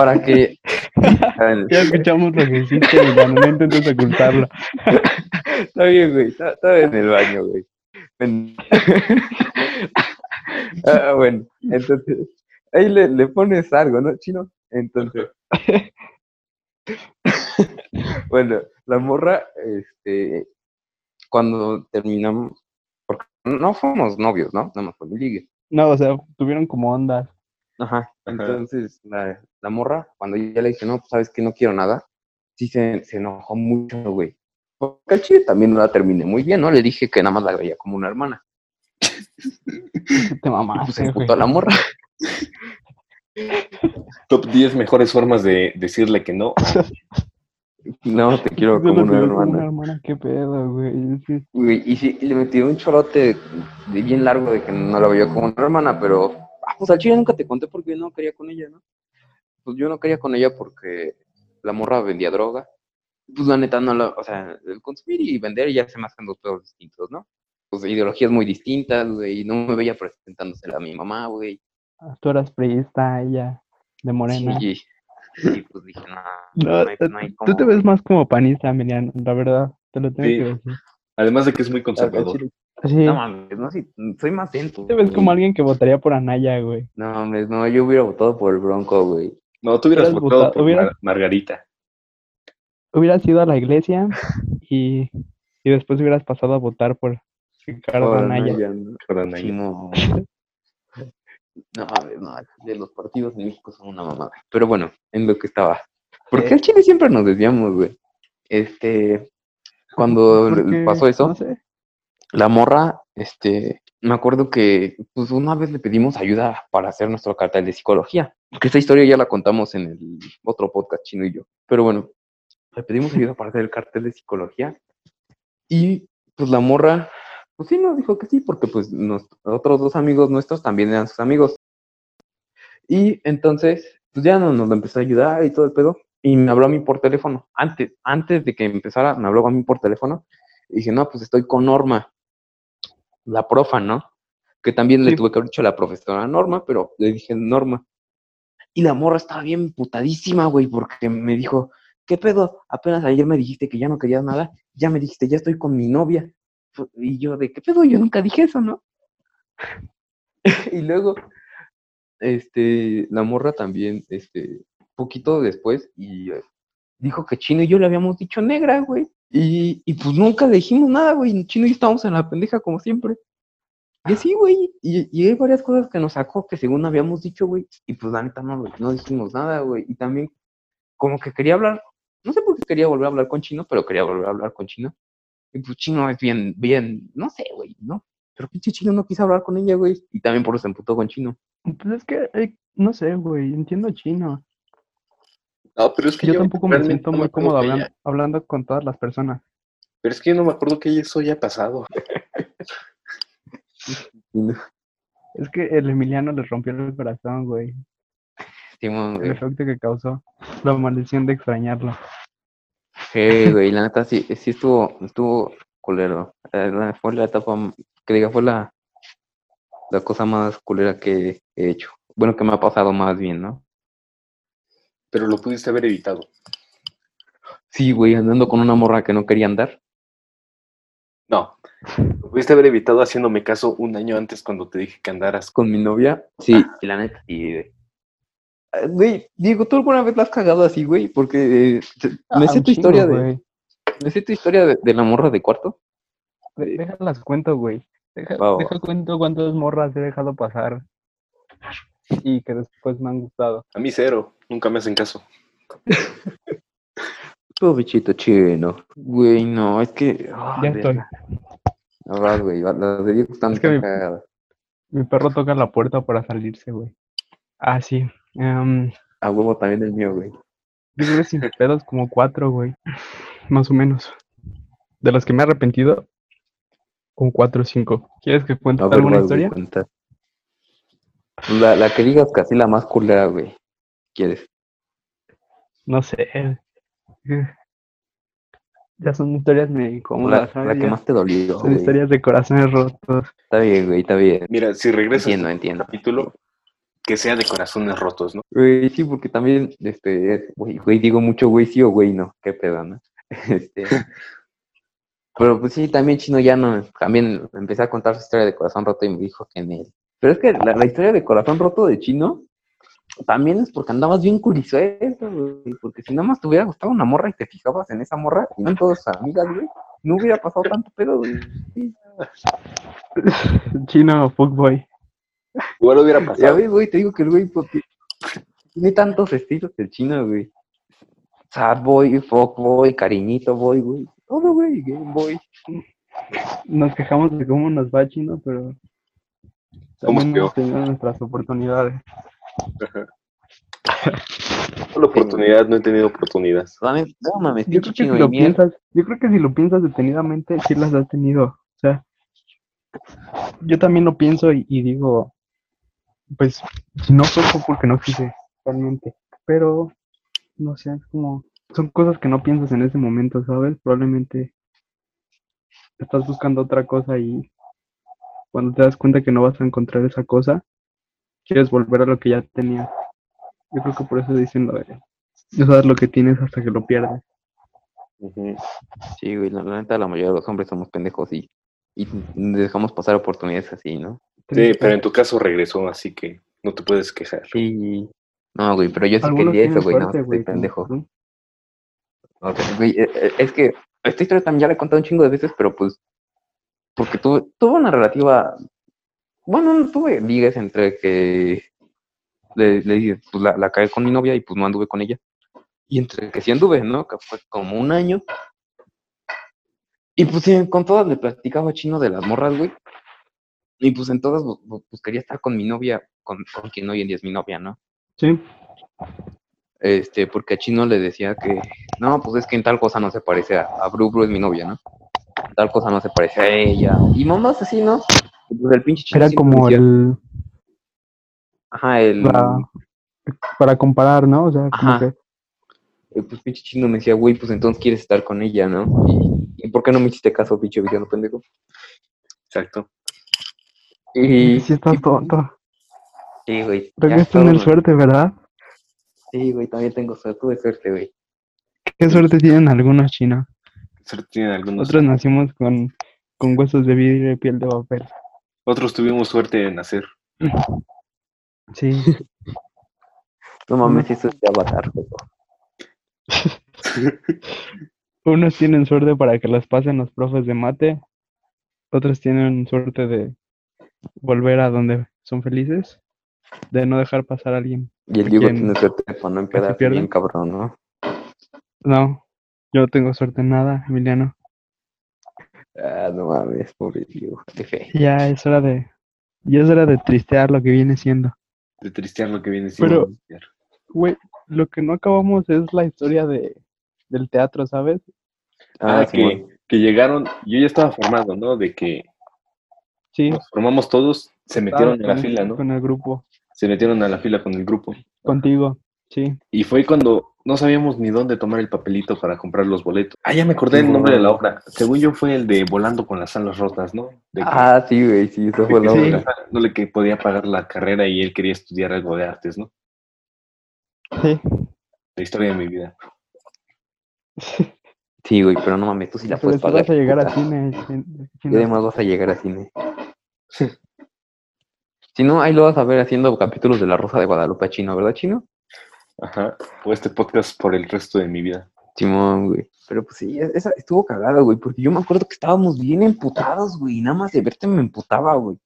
para que... Ya escuchamos lo que hiciste, Emiliano, no intentes ocultarlo. Está bien, güey, está, está en el baño, güey. Ven. Ah, bueno, entonces, ahí le, le pones algo, ¿no, chino? Entonces, bueno, la morra, este, cuando terminamos, porque no fuimos novios, ¿no? Nada más fue ligue. No, o sea, tuvieron como ondas. Ajá. Entonces, la, la morra, cuando ya le dije, no, pues sabes que no quiero nada, sí se, se enojó mucho, güey. Porque al chile también no la terminé muy bien, ¿no? Le dije que nada más la veía como una hermana. Te mamaste, pues se emputó la morra. Top 10 mejores formas de decirle que no. No, te quiero Yo como una como una hermana. hermana, qué pedo, güey. Y sí, y le metí un chorote de bien largo de que no la veía como una hermana, pero pues al chile nunca te conté porque no quería con ella, ¿no? Pues yo no quería con ella porque la morra vendía droga. Pues la neta no la, o sea, el consumir y vender ya se me hacen dos pedos distintos, ¿no? Pues ideologías muy distintas, güey, y no me veía presentándosela a mi mamá, güey. ah, Tú eras priista, ella de morena. Y, y pues dije, no, No, no hay, no hay Tú te cómo". ves más como panista, Emiliano, la verdad. Te lo tengo Sí. que decir. Además de que es muy conservador. Sí. No mames, no, sí, soy más dentro. Te ves como alguien que votaría por Anaya, güey. No mames, no, yo hubiera votado por el Bronco, güey. No, tú hubieras votado votado- por Mar- Margarita. Hubieras ido a la iglesia y, y después hubieras pasado a votar por Ricardo Por Anaya. Anaya, ¿no? Por Anaya. Sí, no. No, a ver, no, de los partidos en México son una mamada. Pero bueno, en lo que estaba. Porque al Chile siempre nos desviamos, güey. Este, cuando pasó eso, No sé. La morra, este, me acuerdo que pues una vez le pedimos ayuda para hacer nuestro cartel de psicología. Que esta historia ya la contamos en el otro podcast, Chino y yo. Pero bueno, le pedimos ayuda para hacer el cartel de psicología. Y pues la morra, pues sí nos dijo que sí, porque pues otros dos amigos nuestros también eran sus amigos. Y entonces, pues ya nos, nos empezó a ayudar y todo el pedo. Y me habló a mí por teléfono. Antes, antes de que empezara, me habló a mí por teléfono. Y dije, no, pues estoy con Norma, la profa, ¿no? Que también le tuve que haber dicho a la profesora Norma, pero le dije Norma. Y la morra estaba bien putadísima, güey, porque me dijo, ¿qué pedo? Apenas ayer me dijiste que ya no querías nada, ya me dijiste, ya estoy con mi novia. Y yo, ¿de qué pedo? Yo nunca dije eso, ¿no? y luego, este, la morra también, este, poquito después, y eh, dijo que Chino y yo le habíamos dicho negra, güey. Y, y pues nunca le dijimos nada, güey. Chino y estábamos en la pendeja como siempre. Y así, güey. Y, y hay varias cosas que nos sacó que según habíamos dicho, güey. Y pues la neta no, no dijimos nada, güey. Y también como que quería hablar, no sé por qué quería volver a hablar con Chino, pero quería volver a hablar con Chino. Y pues Chino es bien, bien, no sé, güey, ¿no? Pero pinche Chino no quiso hablar con ella, güey. Y también por eso se emputó con Chino. Pues es que, eh, no sé, güey, entiendo chino. No, pero es que Yo tampoco me siento no muy cómodo hablando, ella- hablando con todas las personas. Pero es que yo no me acuerdo que eso haya pasado. Es que el Emiliano les rompió el corazón, güey. Simón, El efecto que causó. La maldición de extrañarlo. Sí, güey, la neta sí, sí estuvo, estuvo culero. Eh, Fue la etapa, que diga, fue la, la cosa más culera que he hecho. Bueno, que me ha pasado más bien, ¿no? Pero lo pudiste haber evitado. Sí, güey, andando con una morra que no quería andar. No. Lo pudiste haber evitado haciéndome caso un año antes cuando te dije que andaras. Con mi novia, sí, y la neta, sí, güey. Eh, Güey, Diego, ¿tú alguna vez la has cagado así, güey? Porque eh, Ah, me sé tu historia chingo, de, güey. me sé tu historia de, de la morra de cuarto. Déjalas cuento, güey. Deja, deja cuento cuántas morras he dejado pasar y que después me han gustado. A mí cero. Nunca me hacen caso. Tu bichito chino. Güey, no, es que. ah, Ya estoy. No vas, güey, las de Diego están Es que mi- perro toca la puerta para salirse, güey. Ah, sí. em, A huevo también el mío, güey. yo creo que sin pedos como cuatro, güey. Más o menos. De las que me he arrepentido, como cuatro o cinco. ¿Quieres que cuente ver, alguna historia? cuenta. La, la que digas casi la más culera, güey. ¿Quieres? No sé. Ya son historias muy La, incómodas, la que más te dolió, Son güey. historias de corazones rotos. Está bien, güey, está bien. Mira, si regresas Entiendo, a entiendo. capítulo, que sea de corazones rotos, ¿no? Güey, sí, porque también, este, güey, güey, digo mucho güey sí o güey no, qué pedo, ¿no? Este, pero pues sí, también Chino ya no, también empecé a contar su historia de corazón roto y me dijo que en él. Pero es que la, la historia de corazón roto de Chino también es porque andabas bien culisueto, güey, porque si nada más te hubiera gustado una morra y te fijabas en esa morra y no en todas tus amigas, güey, no hubiera pasado tanto pedo, güey. Chino, fuckboy. Igual hubiera Ya pasado. ves, güey, te digo que el güey porque tiene tantos estilos el chino, güey. Sad boy, fuck boy, cariñito boy, güey. Todo, güey, game boy. Nos quejamos de cómo nos va Chino, pero También hemos tenido nuestras oportunidades. Solo oportunidad, no he tenido oportunidades. No mames, Yo creo que si lo piensas, yo creo que si lo piensas detenidamente, sí las has tenido. O sea, yo también lo pienso y, y digo, pues, si no fue porque no quise, realmente. Pero, no sé, es como, son cosas que no piensas en ese momento, ¿sabes? Probablemente estás buscando otra cosa y cuando te das cuenta que no vas a encontrar esa cosa, quieres volver a lo que ya tenías. Yo creo que por eso dicen lo de, no sabes lo que tienes hasta que lo pierdes. Sí, güey, la, la neta, la mayoría de los hombres somos pendejos y, y dejamos pasar oportunidades así, ¿no? Sí, pero en tu caso regresó, así que no te puedes quejar. Sí. No, güey, pero yo sí quería eso, güey, no, suerte, estoy pendejo. tú. O sea, güey, eh, eh, es que esta historia también ya la he contado un chingo de veces, pero pues, porque tuve, tuve una relativa, bueno, no tuve ligas entre que le, dije, pues la, la cagué con mi novia y pues no anduve con ella. Y entre que sí anduve, ¿no? Que fue como un año. Y pues sí, con todas le platicaba chino de las morras, güey. Y pues en todas, pues, quería estar con mi novia, con, con quien hoy en día es mi novia, ¿no? Sí, este, porque a Chino le decía que, no, pues es que en tal cosa no se parece a, a Bru, Bru es mi novia, ¿no? Tal cosa no se parece a ella. Y mamás así, ¿no? Y Pues el pinche Chino era como el, Ajá, el... para, para comparar, ¿no? O sea, como Ajá. que, eh, Pues pinche Chino me decía, güey, pues entonces quieres estar con ella, ¿no? Y, ¿y por qué no me hiciste caso, pinche villano pendejo? Exacto. Y... sí estás tonto. Sí, güey. Pero ya que es tener todo- suerte, ¿verdad? Sí, güey, también tengo suerte, tuve suerte, güey. ¿Qué suerte tienen algunos chinos? Solo tienen algunos. Nosotros nacimos con, con huesos de vidrio y piel de papel. Otros tuvimos suerte en nacer. Sí, No mames, eso es de avatar, unos tienen suerte para que las pasen los profes de mate, otros tienen suerte de volver a donde son felices, de no dejar pasar a alguien. Y el Diego tiene suerte para no pierde? bien cabrón, ¿no? No, yo no tengo suerte en nada, Emiliano. Ah, no mames, pobre Diego, qué fe. Ya es hora de, ya es hora de tristear lo que viene siendo. De tristear lo que viene siendo. Pero- Güey, lo que no acabamos es la historia de, del teatro, ¿sabes? Ah, Ah, que, que llegaron, yo ya estaba formado, ¿no? De que Sí, nos formamos todos, se metieron en la con- fila, ¿no? Con el grupo, Se metieron a la fila con el grupo. contigo, sí. Y fue cuando no sabíamos ni dónde tomar el papelito para comprar los boletos. Ah, ya me acordé el nombre de la obra. Según yo fue el de Volando con las alas rotas, ¿no? De que, Ah, sí, güey, sí, eso fue que la le- no le que podía pagar la carrera y él quería estudiar algo de artes, ¿no? Sí. La historia de mi vida. Sí, güey, pero no mames, tú sí la Pero puedes pagar. vas a llegar a puta. cine. cine- Y además vas a llegar a cine. Si no, ahí lo vas a ver haciendo capítulos de La Rosa de Guadalupe a Chino, ¿verdad, Chino? Ajá. O este podcast por el resto de mi vida. Simón, güey. Pero pues sí, esa estuvo cagada, güey, porque yo me acuerdo que estábamos bien emputados, güey, y nada más de verte me emputaba, güey.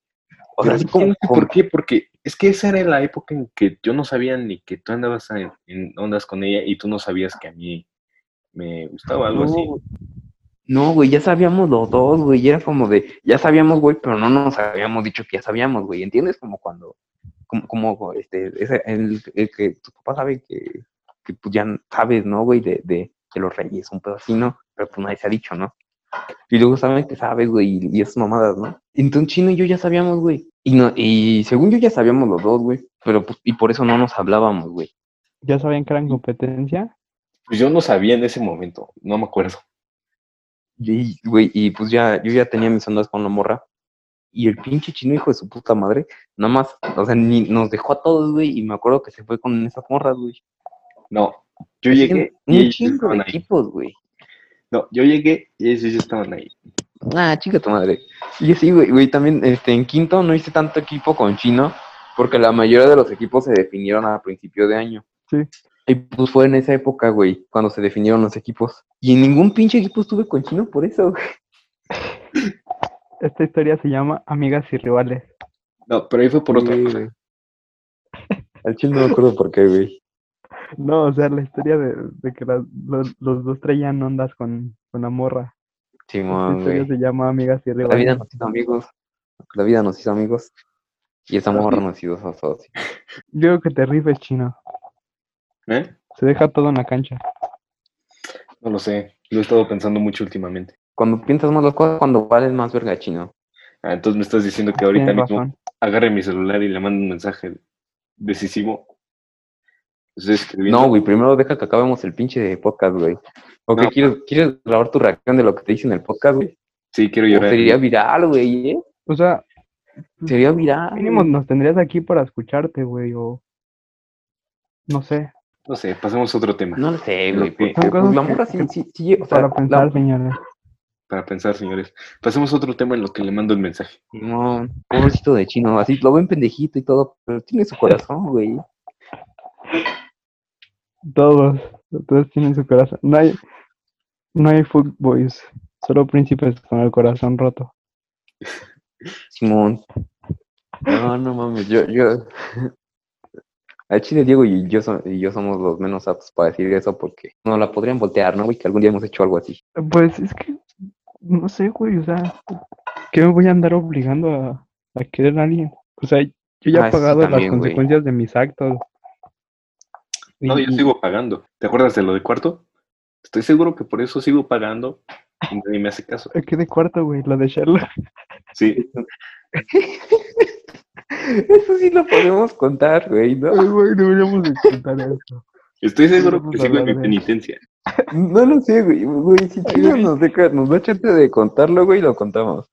O sea, así como, como- ¿Por qué? Porque es que esa era la época en que yo no sabía ni que tú andabas en, en ondas con ella y tú no sabías que a mí me gustaba algo así. No, No, güey, ya sabíamos los dos, güey, y era como de, ya sabíamos, güey, pero no nos habíamos dicho que ya sabíamos, güey, ¿entiendes? Como cuando, como, como este, el, el que tu papá sabe que, que pues ya sabes, ¿no, güey, de, de, de los reyes, un pedo así, ¿no? Pero pues nadie se ha dicho, ¿no? Y luego saben que sabes, güey, y, y esas mamadas, ¿no? Entonces Chino y yo ya sabíamos, güey, y, no, y según yo ya sabíamos los dos, güey, pero pues, y por eso no nos hablábamos, güey. ¿Ya sabían que eran competencia? Pues yo no sabía en ese momento, no me acuerdo. Y, güey, y pues ya, yo ya tenía mis ondas con la morra. Y el pinche chino, hijo de su puta madre, nada más, o sea, ni nos dejó a todos, güey, y me acuerdo que se fue con esas morras, güey. No, yo llegué Un chingo de equipos, güey. No, yo llegué y ellos ya estaban ahí. Ah, chica tu madre. Y sí, güey, güey, también este, en quinto no hice tanto equipo con chino, porque la mayoría de los equipos se definieron a principio de año. Sí. Y pues fue en esa época, güey, cuando se definieron los equipos. Y en ningún pinche equipo estuve con chino por eso, güey. Esta historia se llama Amigas y Rivales. No, pero ahí fue por otra cosa. güey. Al chino no me acuerdo por qué, güey. No, o sea, la historia de, de que las- los, los dos traían ondas con, con la morra. Esta historia güey. se llama Amigas y La vida Rivales. nos hizo amigos. La vida nos hizo amigos. Y esa morra nos hizo socios. Yo digo que te rifes, chino. ¿Eh? Se deja todo en la cancha. No lo sé. Lo he estado pensando mucho últimamente. Cuando piensas más las cosas, cuando vales más verga chino. Ah, entonces me estás diciendo que ahorita Tienes mismo razón. agarre mi celular y le mando un mensaje decisivo. No, güey, primero deja que acabemos el pinche podcast, güey. ¿O qué No. quieres, quieres grabar tu reacción de lo que te dicen en el podcast, güey? Sí, quiero O llorar. Sería viral, güey, ¿eh? O sea, Sería viral. mínimo nos tendrías aquí para escucharte, güey, o... No sé, No sé, pasemos a otro tema. No lo sé, güey. porque, pues, la morra sí, que- sí, sí, o sea, para la- pensar, señores. Para pensar, señores. Pasemos a otro tema en lo que le mando el mensaje. No, pobrecito de chino, así lo ven pendejito y todo, pero tiene su corazón, güey. Todos, todos tienen su corazón. No hay, no hay fuckboys, solo príncipes con el corazón roto. Simón. No, no mames, yo, yo. A Chile, Diego y yo, so- y yo somos los menos aptos para decir eso porque no la podrían voltear, ¿no, güey? Que algún día hemos hecho algo así. Pues es que, no sé, güey, o sea, ¿qué me voy a andar obligando a, a querer a alguien? O sea, yo ya Ah, he sí, pagado las güey. consecuencias de mis actos. No, Y- yo sigo pagando. ¿Te acuerdas de lo de cuarto? Estoy seguro que por eso sigo pagando y nadie me hace caso. ¿Qué de cuarto, güey? Lo de Sherlock. Sí, Eso sí lo podemos contar, güey, ¿no? Ay, güey, deberíamos de contar eso. Estoy seguro que a sigo en mi penitencia. No lo sé, güey. Güey, si Chino nos, deja, nos da chance de contarlo, güey, lo contamos.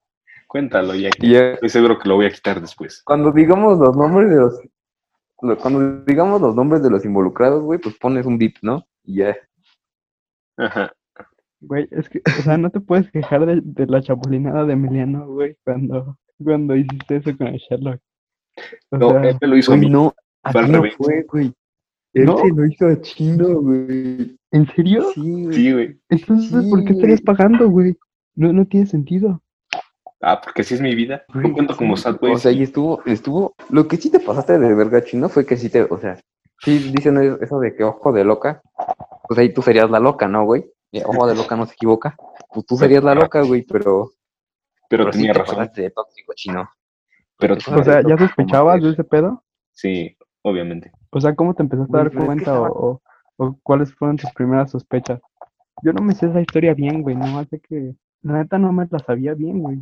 Cuéntalo ya. Ya, Estoy seguro que lo voy a quitar después. cuando digamos los nombres de los. lo- Cuando digamos los nombres de los involucrados, güey, pues pones un beep, ¿no? Y ya. Ajá. Güey, es que, o sea, no te puedes quejar de, de la chapulinada de Emiliano, güey, cuando, cuando hiciste eso con el Sherlock. O No, sea, él me lo hizo a mí. no, así no fue, güey. Él ¿No? se lo hizo a Chino, güey. ¿en serio? Sí, güey. Sí, güey. Entonces, ¿por qué estarías güey. pagando, güey? No, no tiene sentido. Ah, porque así es mi vida. Güey, No cuento como sad boy. O sea, y estuvo, estuvo. Lo que sí te pasaste de verga chino fue que sí te, o sea, sí dicen eso de que ojo de loca. Pues ahí tú serías la loca, ¿no, güey? Y Ojo de loca no se equivoca. Pues tú serías la loca, güey, pero. pero tenía te razón. pasaste de tóxico chino. Pero Te O sea, ¿ya sospechabas de ese pedo? Sí, obviamente. O sea, ¿cómo te empezaste a dar cuenta estaba- o, o- o cuáles fueron tus primeras sospechas? Yo no me sé esa historia bien, güey, nada más sé que, la neta no me la sabía bien, güey.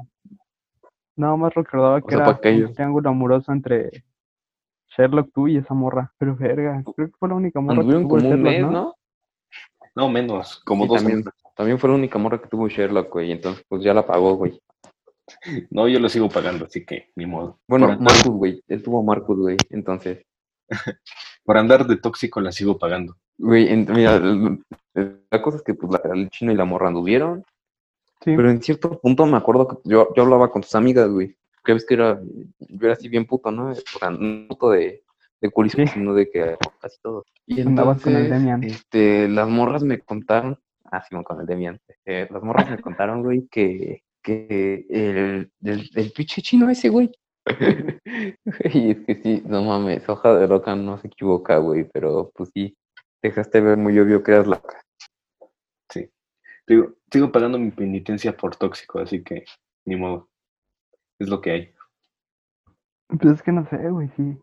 Nada más recordaba que sea, era un triángulo amoroso entre Sherlock, tú y esa morra. Pero verga, creo que fue la única morra que tuvo el como un Sherlock, mes, ¿no? ¿no? No, menos. Como Sí, dos también, también fue la única morra que tuvo Sherlock, güey. Entonces, pues ya la pagó, güey. No, yo lo sigo pagando, así que ni modo. Bueno, Marcus, güey. Él tuvo Marcus, güey. Entonces, por andar de tóxico la sigo pagando. güey, en- mira, el- el- la cosa es que pues, la- el chino y la morra anduvieron. Sí. Pero en cierto punto me acuerdo que yo, yo hablaba con tus amigas, güey. Que ves que era, yo era así bien puto, ¿no? O sea, no puto de, de culismo, Sí. sino de que casi todo. Y Andabas con el entonces, Demian. Este, las morras me contaron, ah, sí, con el Demian. Este, las morras me contaron, güey, que, que el, el, el pinche chino ese, güey. y es que sí, no mames, hoja de loca no se equivoca, güey, pero pues sí, dejaste ver muy obvio que eras loca. Digo, sigo pagando mi penitencia por tóxico, así que ni modo. Es lo que hay. Pues es que no sé, güey, sí.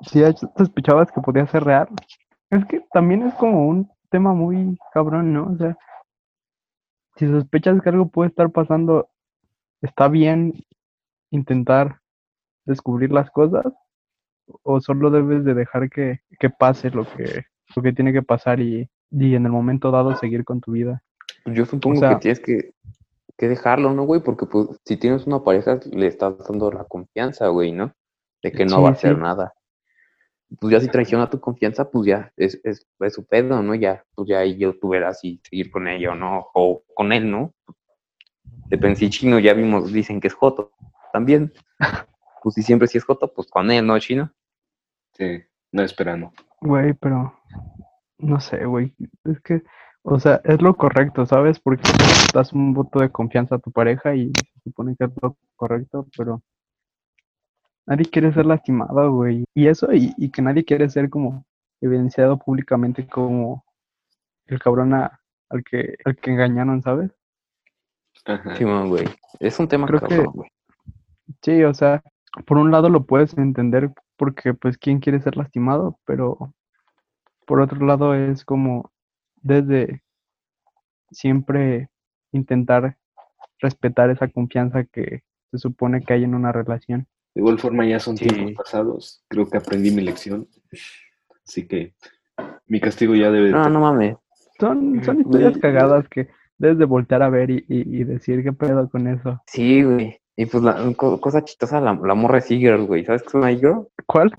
Si ya sospechabas que podía ser real. Es que también es como un tema muy cabrón, ¿no? O sea, si sospechas que algo puede estar pasando, ¿está bien intentar descubrir las cosas? ¿O solo debes de dejar que, que pase lo que, lo que tiene que pasar y, y en el momento dado seguir con tu vida? Yo supongo sea- que tienes que, que dejarlo, ¿no, güey? Porque pues si tienes una pareja, le estás dando la confianza, güey, ¿no? De que no Sí, va a hacer sí. nada. Pues ya si traiciona tu confianza, pues ya es, es, es su pedo, ¿no? Ya, pues ya ahí yo tú verás si seguir con ella o no, o con él, ¿no? Depende si chino, ya vimos, dicen que es Joto también. Pues si siempre si es Joto, pues con él, ¿no, chino? Sí, no esperando. Güey, pero no sé, güey. Es que, o sea, es lo correcto, ¿sabes? Porque das un voto de confianza a tu pareja y se supone que es lo correcto, pero nadie quiere ser lastimado, güey. Y eso, y, y que nadie quiere ser como evidenciado públicamente como el cabrón a- al que, al que engañaron, ¿sabes? Ajá. Simón, güey. Es un tema Creo que- güey. Sí, o sea, por un lado lo puedes entender porque pues quién quiere ser lastimado, pero por otro lado es como desde siempre intentar respetar esa confianza que se supone que hay en una relación. De igual forma, ya son Sí. tiempos pasados. Creo que aprendí mi lección. Así que mi castigo ya debe de No, no mames. Son, son historias cagadas que debes de voltear a ver y, y- y decir qué pedo con eso. Sí, güey. Y pues la co- cosa chistosa, la, la morra es e-girl, güey. ¿Sabes qué es una e-girl? ¿Cuál?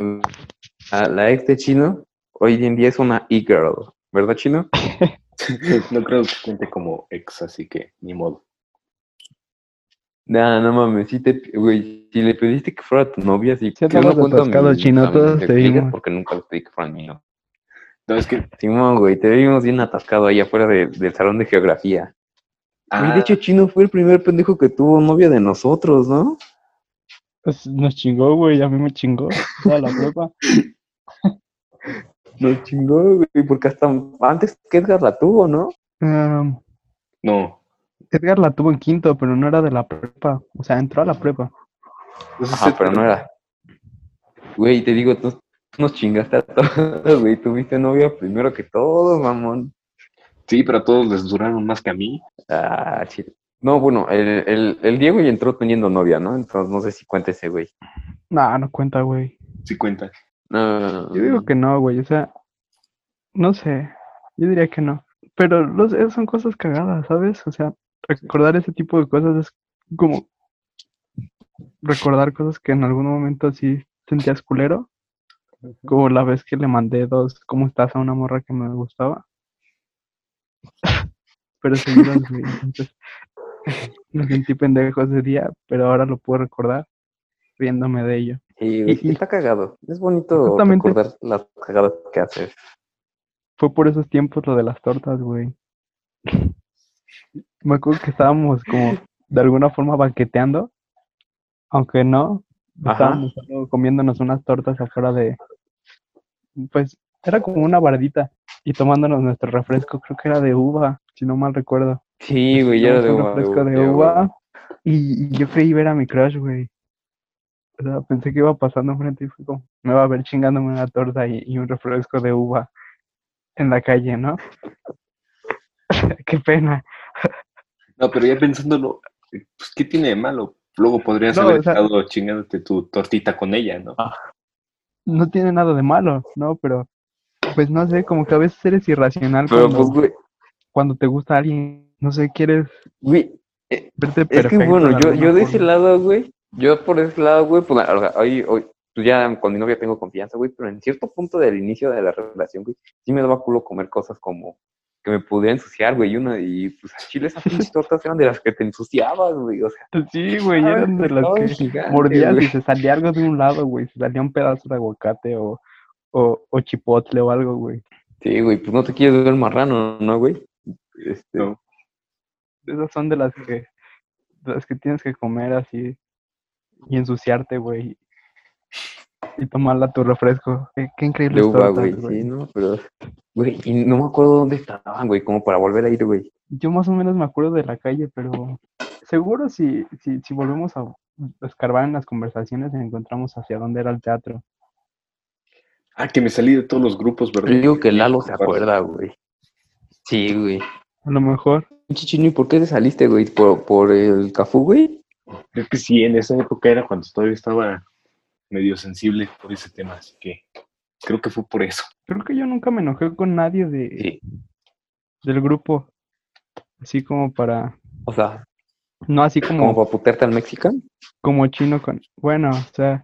La, la ex de Chino, hoy en día es una e-girl. ¿Verdad, Chino? No creo que cuente como ex, así que ni modo. No, no mames. Sí te, güey, si le pediste que fuera tu novia. Sí que andabas cuento mi- Chino, todos te vimos. Porque nunca les pedí que fueran míos. No, es que. Simón, güey, te vimos bien atascado ahí afuera de- del salón de geografía. Ah, de hecho, Chino fue el primer pendejo que tuvo novia de nosotros, ¿no? Pues nos chingó, güey, a mí me chingó toda la prepa. Nos chingó, güey, porque hasta antes que Edgar la tuvo, ¿no? Em, no. Edgar la tuvo en quinto, pero no era de la prepa. O sea, entró a la prepa. Entonces, Ajá, pero no era. Güey, te digo, tú, tú nos chingaste a todos, güey. Tuviste novia primero que todos, mamón. Sí, pero a todos les duraron más que a mí. Ah, chido. No, bueno, el, el, el Diego ya entró teniendo novia, ¿no? Entonces no sé si cuenta ese güey. Nah, no cuenta, güey. Sí cuenta. No, no, no, Yo digo que no, güey. O sea, no sé. Yo diría que no. Pero los, esas son cosas cagadas, ¿sabes? O sea, recordar ese tipo de cosas es como recordar cosas que en algún momento sí sentías culero. Como la vez que le mandé dos ¿Cómo estás? a una morra que me gustaba. Pero seguidas, güey. Entonces, me sentí pendejo ese día, pero ahora lo puedo recordar riéndome de ello. Sí, Y- y- está cagado. Es bonito recordar las cagadas que haces. Fue por esos tiempos lo de las tortas, güey. Me acuerdo que estábamos como de alguna forma banqueteando, aunque no, estábamos solo comiéndonos unas tortas afuera de, pues era como una bardita y tomándonos nuestro refresco, creo que era de uva, si no mal recuerdo. Sí, güey, ya era de uva. un refresco de uva y, y yo creí ver a mi crush, güey. O sea, pensé que iba pasando enfrente y fue como, me va a ver chingándome una torta y, y un refresco de uva en la calle, ¿no? Qué pena. No, pero ya pensándolo, pues, ¿qué tiene de malo? Luego podrías No, haber o sea- estado chingándote tu tortita con ella, ¿no? No tiene nada de malo, ¿no? Pero, pues no sé, como que a veces eres irracional Pero cuando, pues, güey, cuando te gusta alguien, no sé, quieres güey, verte Es que bueno, yo, yo de ese lado, güey, yo por ese lado, güey, pues o sea, hoy, hoy, pues ya con mi novia tengo confianza, güey, pero en cierto punto del inicio de la relación, güey, sí me daba culo comer cosas como que me pudiera ensuciar, güey, y una, y pues a chile esas pinches tortas eran de las que te ensuciabas, güey, o sea. Sí, güey, eran de las que mordías güey. y se salía algo de un lado, güey, se salía un pedazo de aguacate o, o, o chipotle o algo, güey. Sí, güey, pues no te quieres ver marrano, ¿no, güey? Este, No. Esas son de las que, de las que tienes que comer así y ensuciarte, güey. Y tomarla tu refresco. Qué, qué increíble de uva, güey, sí, ¿no? Pero, güey, y no me acuerdo dónde estaban, güey, como para volver a ir, güey. Yo más o menos me acuerdo de la calle, pero seguro si, si, si volvemos a escarbar en las conversaciones encontramos hacia dónde era el teatro. Ah, que me salí de todos los grupos, ¿verdad? Yo digo que Lalo se acuerda, güey. Sí, güey. A lo mejor. ¿y por qué te saliste, güey? ¿Por, por el cafú, güey? Creo que sí, en esa época era cuando todavía estaba medio sensible por ese tema, así que creo que fue por eso. Creo que yo nunca me enojé con nadie de, Sí. del grupo. Así como para... O sea, No así Como como, para putearte al mexicano. como chino con... Bueno, o sea,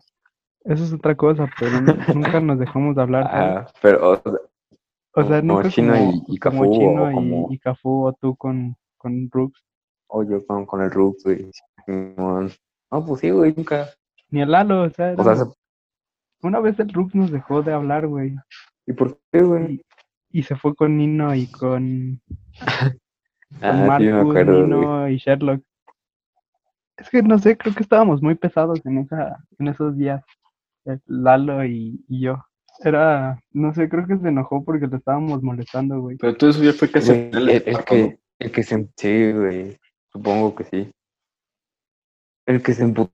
eso es otra cosa, pero nu- nunca nos dejamos de hablar. Ah, pero, o sea, O sea, como nunca Chino como, y- y como Cafú, o Chino y, como- y Cafú o tú con, con Brooks. o yo con, con el Rux, güey. No, pues sí, güey, nunca. Ni el Lalo, o sea, O sea, éramos- una vez el Brooks nos dejó de hablar, güey. ¿y por qué, güey? Y, y se fue con Nino y con, con Ah, sí, me Marcus, acuerdo, güey. Nino y Sherlock. Es que no sé, creo que estábamos muy pesados en esa, en esos días. Lalo y, y yo. Era, no sé, creo que se enojó porque lo estábamos molestando, güey. Pero todo eso ya fue casi Güey, el, el que, el que se... Sí, güey. Supongo que sí. El que se emputó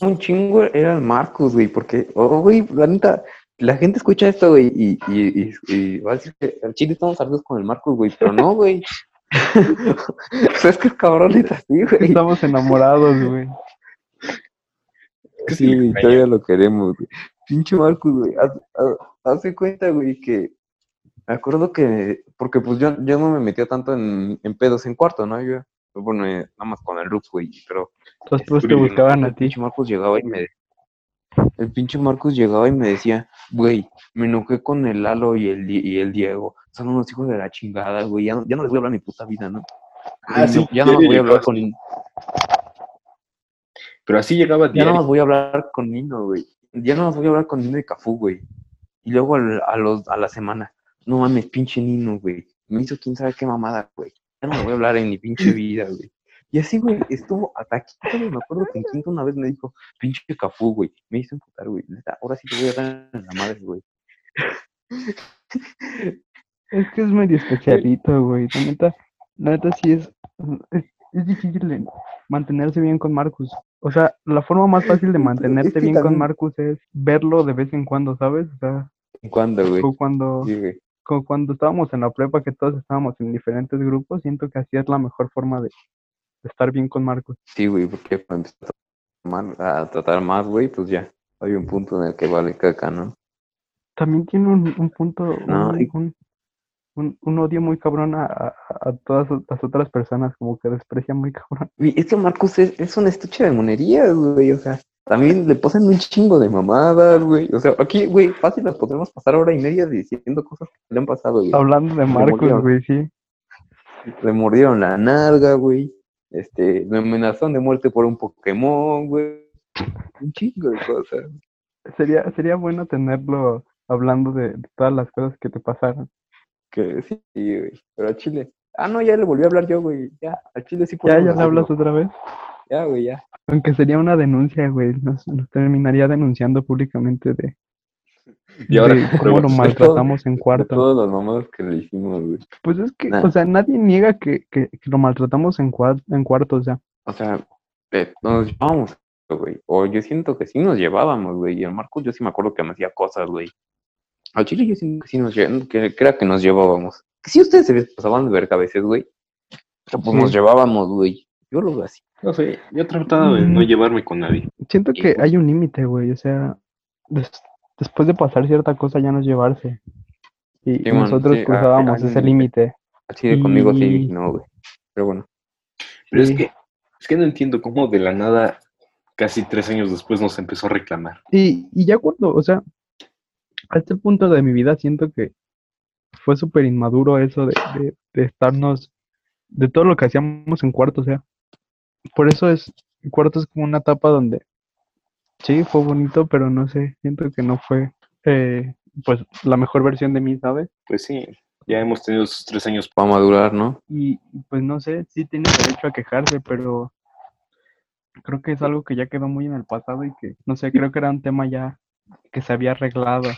un chingo era el Marcus, güey, porque, oh, güey, la neta, la gente escucha esto, güey, y, y, y, y va a decir que al chile estamos ardidos con el Marcus, güey, pero no, güey. o sea, es que el cabrón es así, güey. Estamos enamorados, güey. Sí, güey, todavía lo queremos, güey. Pinche Marcus, güey. Haz, haz- hazte cuenta, güey, que me acuerdo que, porque pues yo, yo no me metía tanto en, en pedos en cuarto, ¿no? Yo, bueno, eh, nada más con el Rux, güey, pero Los pros te buscaban a el ti. pinche Marcus llegaba y me el pinche Marcus llegaba y me decía, güey, me enojé con el Lalo y el, y el Diego. Son unos hijos de la chingada, güey. Ya no, ya no les voy a hablar mi puta vida, ¿no? Ah, sí, no- ya no más voy a hablar con Pero así llegaba Ya no más voy a hablar con Nino, güey. Ya no más voy a hablar con Nino y Cafú, güey. Y luego al- a, los, a la semana, no mames, pinche Nino, güey. Me hizo quién sabe qué mamada, güey. Ya no me voy a hablar en mi pinche vida, güey. Y así, güey, estuvo hasta güey. Me acuerdo que en quinto una vez me dijo, pinche Cafú, güey. Me hizo emputar, güey. Neta, ahora sí te voy a dar en la madre, güey. Es que es medio especialito, güey. La neta, la neta sí es, es, es difícil de mantenerse bien con Marcus. O sea, la forma más fácil de mantenerte que bien con Marcus es verlo de vez en cuando, ¿sabes? O sea, ¿Cuándo, güey? como cuando, Sí, güey. como cuando estábamos en la prepa, que todos estábamos en diferentes grupos, siento que así es la mejor forma de, de estar bien con Marcus. Sí, güey, porque cuando empezó a tomar- a tratar más, güey, pues ya. Hay un punto en el que vale caca, ¿no? También tiene un, un punto, No, un, y- un, un- un odio muy cabrón a, a, a todas las otras personas, como que desprecia muy cabrón. Güey, es que Marcus es, es un estuche de monerías, güey, o sea, también le pasan un chingo de mamadas, güey, o sea, aquí, güey, fácil las podremos pasar hora y media diciendo cosas que le han pasado, güey. Hablando de Marcus, güey, sí. Le mordieron la nalga, güey, este, me amenazaron de muerte por un Pokémon, güey, un chingo de cosas. Sería, sería bueno tenerlo hablando de, de todas las cosas que te pasaron. Que sí, güey, pero a Chile, ah, no, ya le volví a hablar yo, güey, ya, a Chile sí Ya, podemos ya le hablas otra vez. Ya, güey, ya. Aunque sería una denuncia, güey. Nos, nos terminaría denunciando públicamente de, Y ahora de cómo lo maltratamos en cuarto. todas las mamadas que le hicimos, güey. Pues es que, Nah. o sea, nadie niega que, que, que lo maltratamos en, cuar- en cuarto, o sea. O sea, eh, nos llevábamos, güey. O yo siento que sí nos llevábamos, güey. Y el Marcos yo sí me acuerdo que me hacía cosas, güey. Al Chile yo siento que sí nos lle- que, que era que nos llevábamos. Que sí ustedes se pasaban de verga a veces, güey. Pero pues Sí. nos llevábamos, güey. Yo lo veo así. No sé, yo trataba de no Mm. llevarme con nadie. Siento que pues- hay un límite, güey. O sea, des- después de pasar cierta cosa ya no es llevarse. Y Sí, man, nosotros sí, cruzábamos un ese límite. límite. Al Chile conmigo sí, no, güey. Pero bueno. Pero Sí. es que, es que no entiendo cómo de la nada, casi tres años después, nos empezó a reclamar. Y, y ya cuando, o sea, a este punto de mi vida siento que fue súper inmaduro eso de, de, de estarnos, de todo lo que hacíamos en cuarto, o sea, por eso es, cuarto es como una etapa donde, sí, fue bonito, pero no sé, siento que no fue, eh, pues, la mejor versión de mí, ¿sabes? Pues sí, ya hemos tenido esos tres años. Va a madurar, ¿no? Y y, pues no sé, sí tiene derecho a quejarse, pero creo que es algo que ya quedó muy en el pasado y que, no sé, creo que era un tema ya que se había arreglado.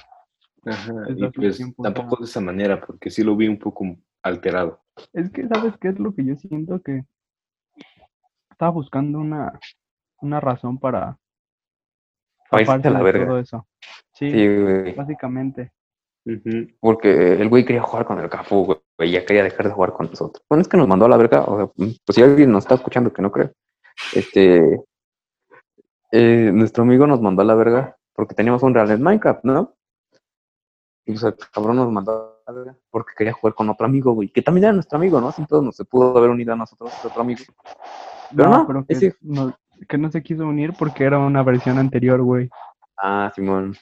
Ajá, y pues tiempo, tampoco ya. de esa manera, porque sí lo vi un poco alterado. Es que, ¿sabes qué es lo que yo siento? Que estaba buscando una, una razón para Para irse a zafarse la verga. todo eso. Sí, básicamente. Porque el güey quería jugar con el Cafú, güey. Ya quería dejar de jugar con nosotros. Bueno, es que nos mandó a la verga. O sea, pues si alguien nos está escuchando que no creo. Este. eh, nuestro amigo nos mandó a la verga porque teníamos un real en Minecraft, ¿no? Y pues el cabrón nos mandó a la verga porque quería jugar con otro amigo, güey. Que también era nuestro amigo, ¿no? Sin todo, no se pudo haber unido a nosotros, otro amigo. Pero no, pero que, ese- no, que no se quiso unir porque era una versión anterior, güey. Ah, Simón.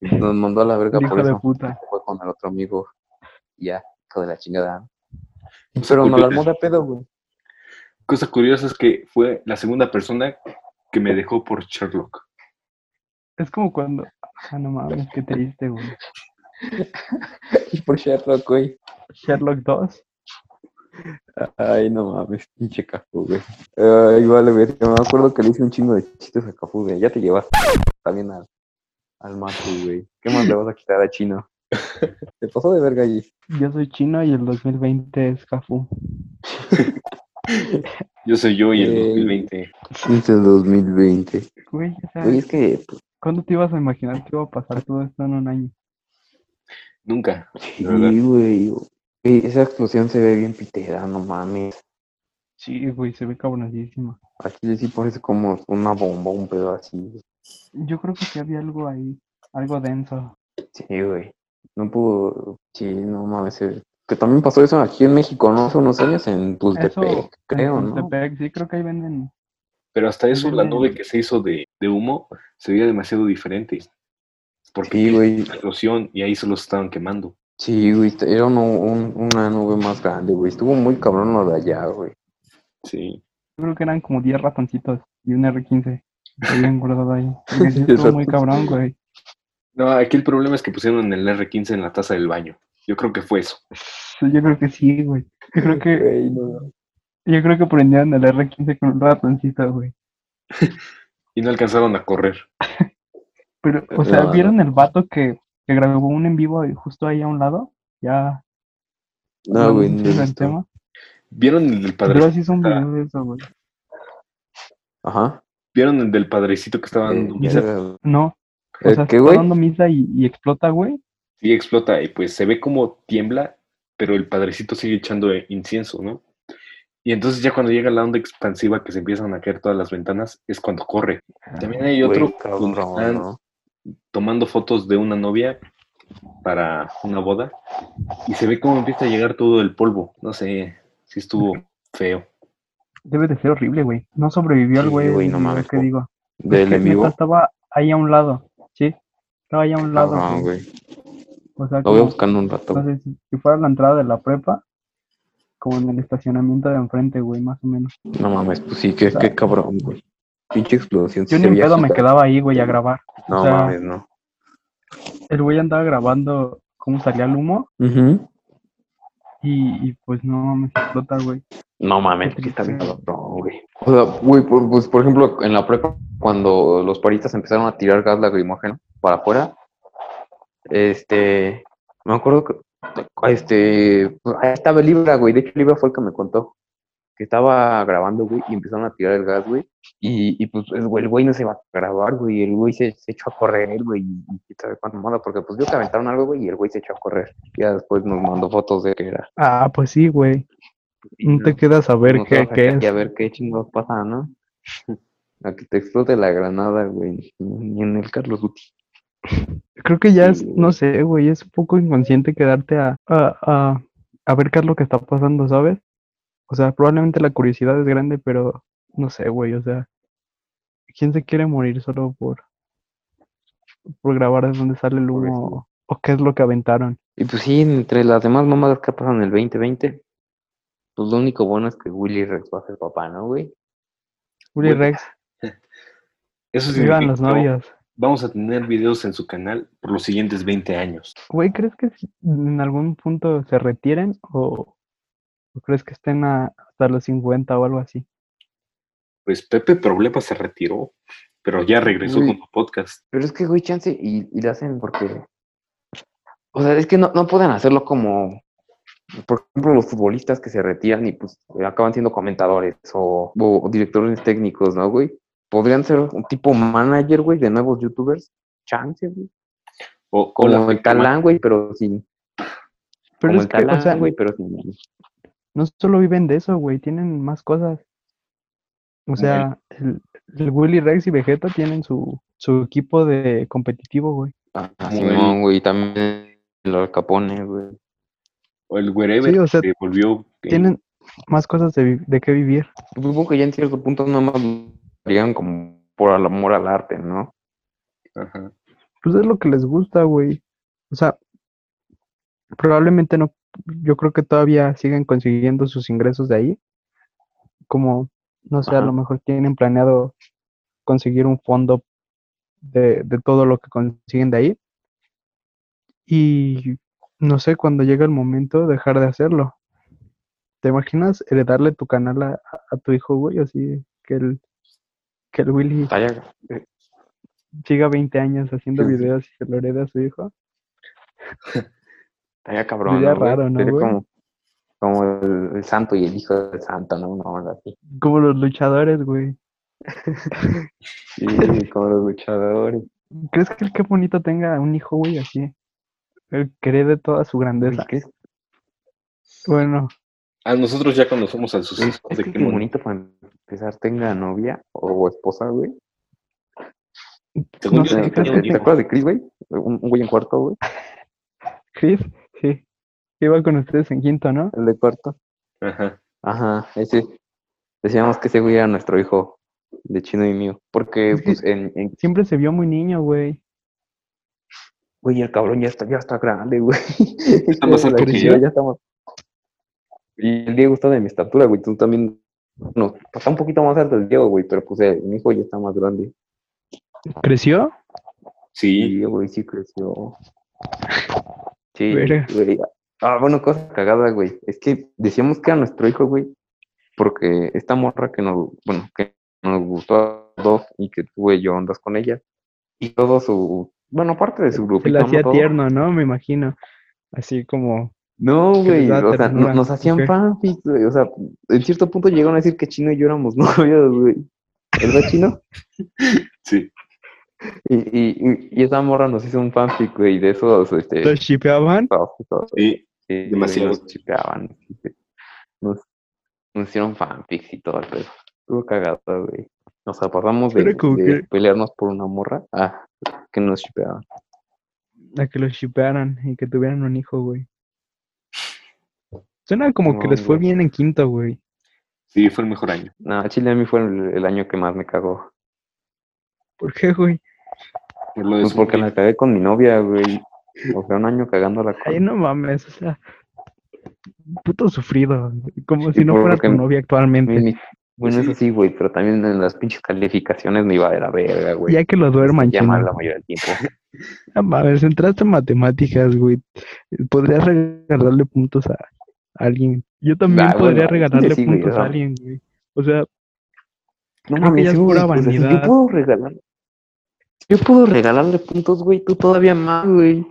Nos mandó a la verga Hijo por de eso. puta. Fue con el otro amigo. Ya, hijo de la chingada. Cosa Pero no la armó de pedo, güey. Cosa curiosa es que fue la segunda persona que me dejó por Sherlock. Es como cuando. Ah, no mames, qué triste, güey. Y por Sherlock, güey. Sherlock 2. Ay, no mames, pinche Cafú, güey. Ay, vale, güey. Me acuerdo que le hice un chingo de chistes a Cafú, güey. Ya te llevas también al, al Mapu, güey. ¿Qué más le vas a quitar a Chino? Te pasó de verga allí. Yo soy chino y el 2020 es Cafú. Yo soy yo y el Ey. 2020. Es el 2020. Güey, o sea, Güey, es que. pues, ¿cuándo te ibas a imaginar que iba a pasar todo esto en un año? Nunca. Sí, güey. Güey, Esa explosión se ve bien pitera, no mames. Sí, güey, se ve cabronísima. Aquí sí parece como una bomba, un pedo así. Yo creo que sí había algo ahí, algo denso. Sí, güey. No pudo. Sí, no mames. Que también pasó eso aquí en México, ¿no? Hace unos años en Tultepec, creo, en ¿no? Tultepec, sí, creo que ahí venden. Pero hasta eso, la Mm. nube que se hizo de, de humo se veía demasiado diferente. Porque güey. explosión y ahí se los estaban quemando. Sí, güey, era un- una nube más grande, güey. Estuvo muy cabrón lo de allá, güey. Sí. Yo creo que eran como 10 ratoncitos y un R15. Estoy bien guardado ahí. Porque sí 10 estuvo muy cabrón, güey. No, aquí el problema es que pusieron el R15 en la taza del baño. Yo creo que fue eso. Yo creo que sí, güey. Yo creo que, Güey, no. yo creo que prendieron el R15 con un ratoncito, güey. Y no alcanzaron a correr. Pero, o sea, No, ¿vieron el vato que, que grabó un en vivo justo ahí a un lado? Ya. No, güey, no el tema. ¿Vieron el del Pero padrecito? sí son Ah. videos de eso, güey. Ajá. ¿Vieron el del padrecito que estaba Eh, dando misa? No. O ¿El sea, qué, está güey? dando misa y, y explota, güey. Sí, explota y pues se ve como tiembla, pero el padrecito sigue echando eh, incienso, ¿no? Y entonces ya cuando llega la onda expansiva que se empiezan a caer todas las ventanas, es cuando corre. También hay otro Güey, donde cabrón, están ¿no? Tomando fotos de una novia para una boda y se ve cómo empieza a llegar todo el polvo. No sé si estuvo feo. Debe de ser horrible, güey. No sobrevivió el güey. no mames, que po- digo. Del que en vivo. estaba ahí a un lado, ¿sí? Estaba ahí a un lado, Cabrón, güey. O sea, Lo voy como, en un rato. no si fuera la entrada de la prepa, como en el estacionamiento de enfrente, güey, más o menos. No mames, pues sí, qué, qué cabrón, güey. Pinche explosión. Yo ni en pedo me quedaba ahí, güey, a grabar. No o sea, mames, no. El güey andaba grabando cómo salía el humo y, y pues no mames, explota, güey. No mames, que está bien cabrón, güey. O sea, güey, por, pues, por ejemplo, en la prepa, cuando los paristas empezaron a tirar gas lacrimógeno para afuera, este, me acuerdo que, este, pues, ahí estaba el Libra, güey, de hecho Libra fue el que me contó, que estaba grabando, güey, y empezaron a tirar el gas, güey, y, y pues, el güey, el güey no se va a grabar, güey, el güey se, se echó a correr, güey, y, y quién sabe cuánto moda, porque pues vio que aventaron algo, güey, y el güey se echó a correr, ya después nos mandó fotos de que era. Ah, pues sí, güey. Y No te quedas a ver qué, qué es. A ver qué chingados pasa, ¿no? A que te explote la granada, güey. Ni en el Carlos Guti. Creo que ya es, Sí, no sé, güey, es un poco inconsciente quedarte a, a, a, a ver qué es lo que está pasando, ¿sabes? O sea, probablemente la curiosidad es grande, pero no sé, güey, o sea, ¿quién se quiere morir solo por, por grabar de dónde sale el humo o qué es lo que aventaron? Y pues sí, entre las demás mamadas que pasan en el 2020, pues lo único bueno es que Willy Rex va a ser papá, ¿no, güey? Willy Bueno, Rex, Eso vivan significa los que novios. Vamos a tener videos en su canal por los siguientes 20 años. Güey, ¿crees que en algún punto se retiren o, o crees que estén a- hasta los 50 o algo así? Pues Pepe Problema se retiró, pero ya regresó Uy. con su podcast. Pero es que, güey, chance, y, y lo hacen porque. O sea, es que no, no pueden hacerlo como. Por ejemplo, los futbolistas que se retiran y pues acaban siendo comentadores o, o directores técnicos, ¿no, güey? Podrían ser un tipo manager, güey, de nuevos youtubers. Chance, güey. O, Como el talán, güey, pero sin. Pero como es el que, o talán, sea, güey, pero sin. No solo viven de eso, güey, tienen más cosas. O sea, el, el Willy Rex y Vegeta tienen su, su equipo de competitivo, güey. Ah, Como Simón, güey, también el Al Capone, güey. o el Wherever Sí, o sea, que volvió. eh, Tienen, más cosas de, de qué vivir. Supongo que ya en cierto punto nada más harían como por el amor al arte, ¿no? Ajá. Pues es lo que les gusta, güey. O sea, probablemente no, yo creo que todavía siguen consiguiendo sus ingresos de ahí. Como, no sé, a lo mejor tienen planeado conseguir un fondo de, de todo lo que consiguen de ahí. Y no sé, cuando llega el momento, dejar de hacerlo. ¿Te imaginas heredarle tu canal a, a tu hijo, güey? Así que el, que el Willy eh, siga 20 años haciendo videos y se lo herede a su hijo. estaría cabrón, Sería raro, ¿no, Sería güey? como, como el, el santo y el hijo del santo, ¿no? Una onda así. Como los luchadores, güey. Sí, como los luchadores. ¿Crees que el qué bonito tenga un hijo, güey, así? El que herede toda su grandeza. ¿qué es? Bueno, A nosotros ya conocemos a sus hijos. es ¿De que qué bonito para empezar tenga novia o esposa, güey. No sé, ¿Te, que- acuerdas de Chris, güey? Un, un güey en cuarto, güey. Chris, Iba con ustedes en quinto, ¿no? El de cuarto. Ajá. Ajá, ese. Decíamos que ese güey era nuestro hijo de chino y mío. Porque, Es que- pues, en, en- Siempre se vio muy niño, güey. Güey, el cabrón ya está, ya está grande, güey. Está más La alto que yo. Ya está más- Y el Diego está de mi estatura, güey. Tú también. No, está un poquito más alto el Diego, güey. Pero, pues, eh, mi hijo ya está más grande. ¿Creció? Sí. Sí, güey, sí creció. Sí, güey. Ah, bueno, cosa cagada, güey. Es que decíamos que era nuestro hijo, güey, porque esta morra que nos, bueno, que nos gustó a dos y que tuve yo ondas con ella. Y todo su, bueno, parte de su Se grupito, le ¿no? hacía Todo. tierno, ¿no? Me imagino. Así como... No, güey, o sea, nos hacían ¿o qué? fanfics, güey. O sea, en cierto punto llegaron a decir que Chino y yo éramos novios, güey. ¿Verdad, Chino? Sí. Y, y, y, esa morra nos hizo un fanfic, güey, de esos, este... ¿Los shipeaban? Sí. Sí, Demasiado. Nos chipeaban. Nos, nos hicieron fanfics y todo, pero estuvo cagado, güey. Nos pasamos de, que- pelearnos por una morra a que nos chipeaban. A que los shipearan y que tuvieran un hijo, güey. Suena como que les fue güey. bien en quinto, güey. Sí, fue el mejor año. No, Chile a mí fue el, el año que más me cagó. ¿Por qué, güey? Por lo de Pues porque la cagué con mi novia, güey. O sea, un año cagándola Ay, con... no mames, o sea... Puto sufrido. Como si no fuera tu novia actualmente. mi- mi- Bueno, eso sí, güey, pero también en las pinches calificaciones me iba de la verga, güey. Ya que lo duerman, Ya la mayoría del tiempo. No mames, entraste en matemáticas, güey. Podrías regalarle puntos a alguien. Yo también Ah, podría bueno, regalarle sí, puntos a alguien, güey. O sea, No mames, yo vanidad. puedo regalar. Yo puedo regalarle puntos, güey, tú todavía más, güey.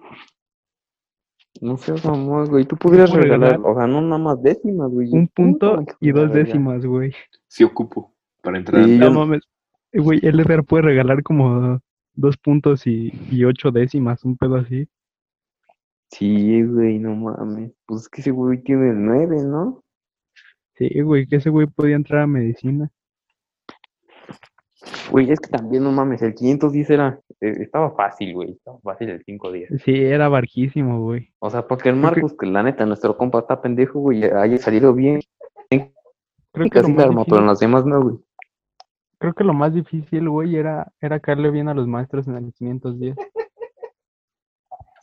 No seas mamón, güey. Tú podrías regalar, o sea, no nada más décimas, güey. un punto y dos décimas, güey. Sí ocupo para entrar. Sí, No mames. Güey, LDR puede regalar como dos puntos y, y ocho décimas, un pedo así. Sí, güey, no mames. Pues es que ese güey tiene el 9, ¿no? Sí, güey, que ese güey podía entrar a medicina. Güey, es que también, no mames, el 510 era, eh, estaba fácil, güey. Estaba fácil el 510. Sí, era barquísimo, güey. O sea, porque el Creo que- Marcus, que la neta, nuestro compa está pendejo, güey, haya salido bien. Creo que, lo Casi más la arma, pero en las demás no, güey. creo que lo más difícil, güey, era, era caerle bien a los maestros en el 510.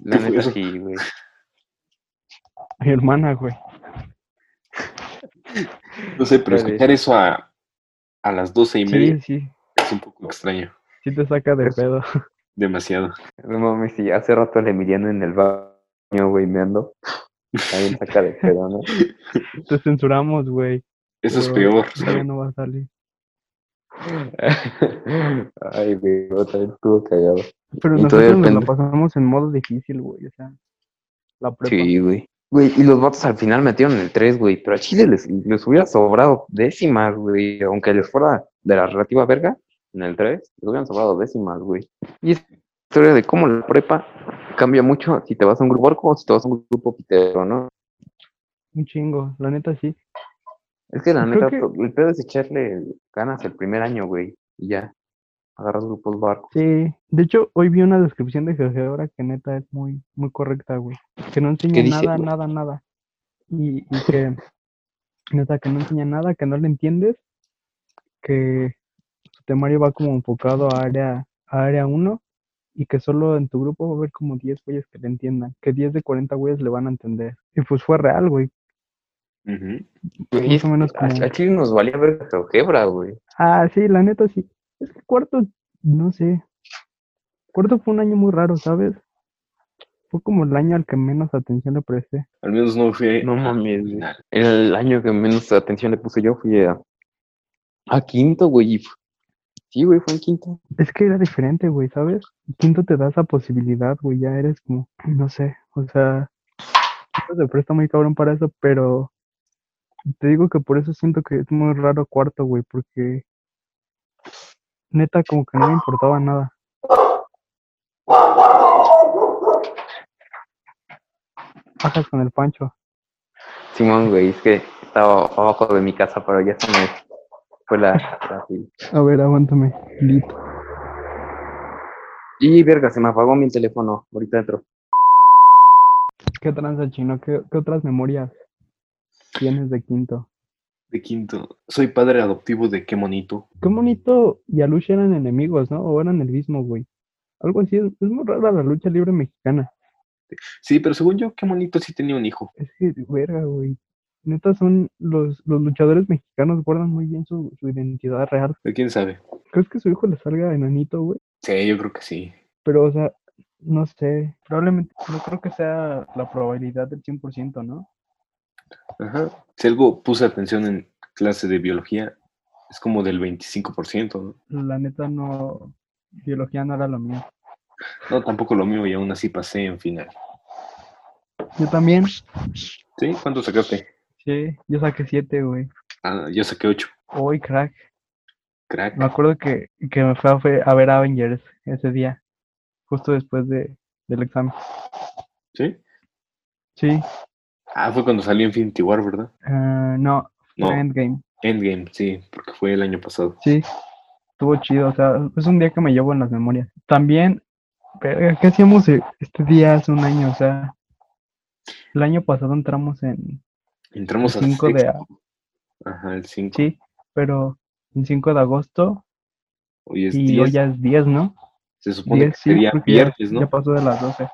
La ¿Qué fue neta, sí, güey. Mi hermana, güey. No sé, pero escuchar eso a, a las doce y media Sí, sí, es un poco extraño. sí te saca de Eso. pedo. Demasiado. No mames, si hace rato el Emiliano en el baño, güey, me ando. También saca de pedo, ¿no? Te censuramos, güey. Eso es peor, Ya ¿sabes? no va a salir. Ay, güey, otra vez estuvo cagado. Pero Y nosotros nos la pasamos en modo difícil, güey. O sea, la prepa. Sí, güey. Güey, y los vatos al final metieron el 3, güey, pero a Chile les, les hubiera sobrado décimas, güey, aunque les fuera de la relativa verga, en el 3, les hubieran sobrado décimas, güey. Y es historia de cómo la prepa cambia mucho si te vas a un grupo orco o si te vas a un grupo pitero, ¿no? Un chingo, la neta sí. Es que la Creo neta, que- el pedo es echarle ganas el primer año, güey, y ya. Agarras grupos barcos. Sí. De hecho, hoy vi una descripción de GeoGebra que neta es muy, muy correcta, güey. Que no enseña ¿Qué dice, nada, güey? nada, nada. Y, y que neta, que no enseña nada, que no le entiendes, que su temario va como enfocado a área, a área 1 y que solo en tu grupo va a haber como 10 güeyes que le entiendan, que 10 de 40 güeyes le van a entender. Y pues fue real, güey. Ujú. Güey, más o menos que como- a- Chile nos valía ver GeoGebra, güey. Ah, sí, la neta sí. Es que cuarto, no sé. Cuarto fue un año muy raro, ¿sabes? Fue como el año al que menos atención le presté. Al menos no fue. No mames. El año que menos atención le puse yo fui a, a quinto, güey. y fu- Sí, güey, fue en quinto. Es que era diferente, güey, ¿sabes? Quinto te da esa posibilidad, güey, ya eres como, no sé, o sea, quinto se presta muy cabrón para eso, pero te digo que por eso siento que es muy raro cuarto, güey, porque neta como que no me importaba nada. Bajas con el Pancho. Simón, güey, es que estaba abajo de mi casa, pero ya se me fue la... la- A ver, aguántame. Lito. Y verga, se me apagó mi teléfono. Ahorita entro. ¿Qué tranza, chino? ¿Qué, qué otras memorias tienes de quinto? De quinto. Soy padre adoptivo de qué monito. Qué bonito y Alush eran enemigos, ¿no? O eran el mismo, güey. Algo así, es, es muy rara la lucha libre mexicana. Sí, pero según yo, qué monito sí tenía un hijo. Es que, verga, güey. Neta, son los, los luchadores mexicanos guardan muy bien su, su identidad real. ¿De quién sabe? ¿Crees que su hijo le salga enanito, güey? Sí, yo creo que sí. Pero, o sea, no sé. Probablemente, no creo que sea la probabilidad del 100%, ¿no? Ajá. Si algo puse atención en clase de biología, es como del 25%, ¿no? La neta, no. Biología no era lo mío. No, tampoco lo mío y aún así pasé en final. Yo también. ¿Sí? ¿Cuánto sacaste? Sí, yo saqué 7, güey. Ah, yo saqué 8. Hoy, crack. Crack. Me acuerdo que, que me fue a, fue a ver Avengers ese día, justo después de, del examen. ¿Sí? Sí, Ah, fue cuando salió Infinity War, ¿verdad? ah, no, fue No, Endgame. Endgame, sí, porque fue el año pasado. Sí, estuvo chido, o sea, es un día que me llevo en las memorias. También, ¿qué hacíamos e- este día hace un año? O sea, el año pasado entramos en Entramos el al 5 de, sexto. Ajá, el 5. sí, pero el 5 de agosto Hoy es y 10. hoy ya es 10, ¿no? Se supone 10, que sí, sería porque ya- viernes, ¿no? Ya pasó de las 12.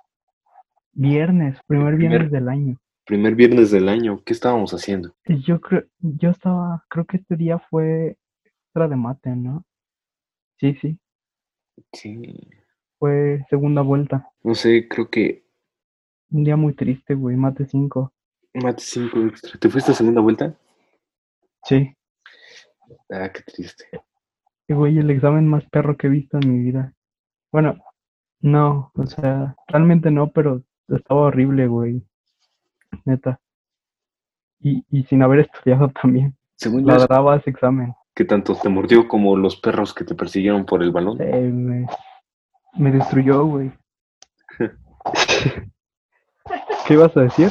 Viernes, primer primer- viernes del año. Primer viernes del año. ¿Qué estábamos haciendo? Yo creo, yo estaba, creo que este día fue extra de mate, ¿no? Sí, sí, Sí. fue segunda vuelta. No sé, creo que Un día muy triste, güey, mate 5. Mate 5 extra. ¿Te fuiste a segunda vuelta? Sí, Ah, qué triste. y güey, el examen más perro que he visto en mi vida. Bueno, no, o sea, realmente no, pero estaba horrible, güey. Neta. Y, y sin haber estudiado también. Según Ladraba ese examen. que tanto te mordió como los perros que te persiguieron por el balón. Eh, me, me destruyó, güey. ¿Qué ibas a decir?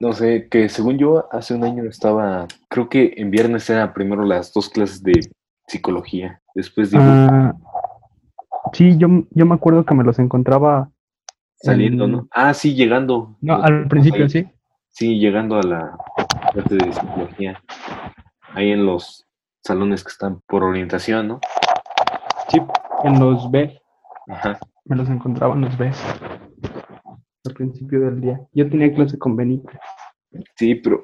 No sé, que según yo hace un año estaba, creo que en viernes era primero las dos clases de psicología, después de Ah, sí, yo, yo me acuerdo que me los encontraba. saliendo, en- ¿no? Ah, sí, llegando. No, Nos al principio ahí. sí. Sí, llegando a la parte de psicología, ahí en los salones que están por orientación, ¿no? Sí, en los B. Ajá. Me los encontraba en los B. Al principio del día. Yo tenía clase con Benito. Sí, pero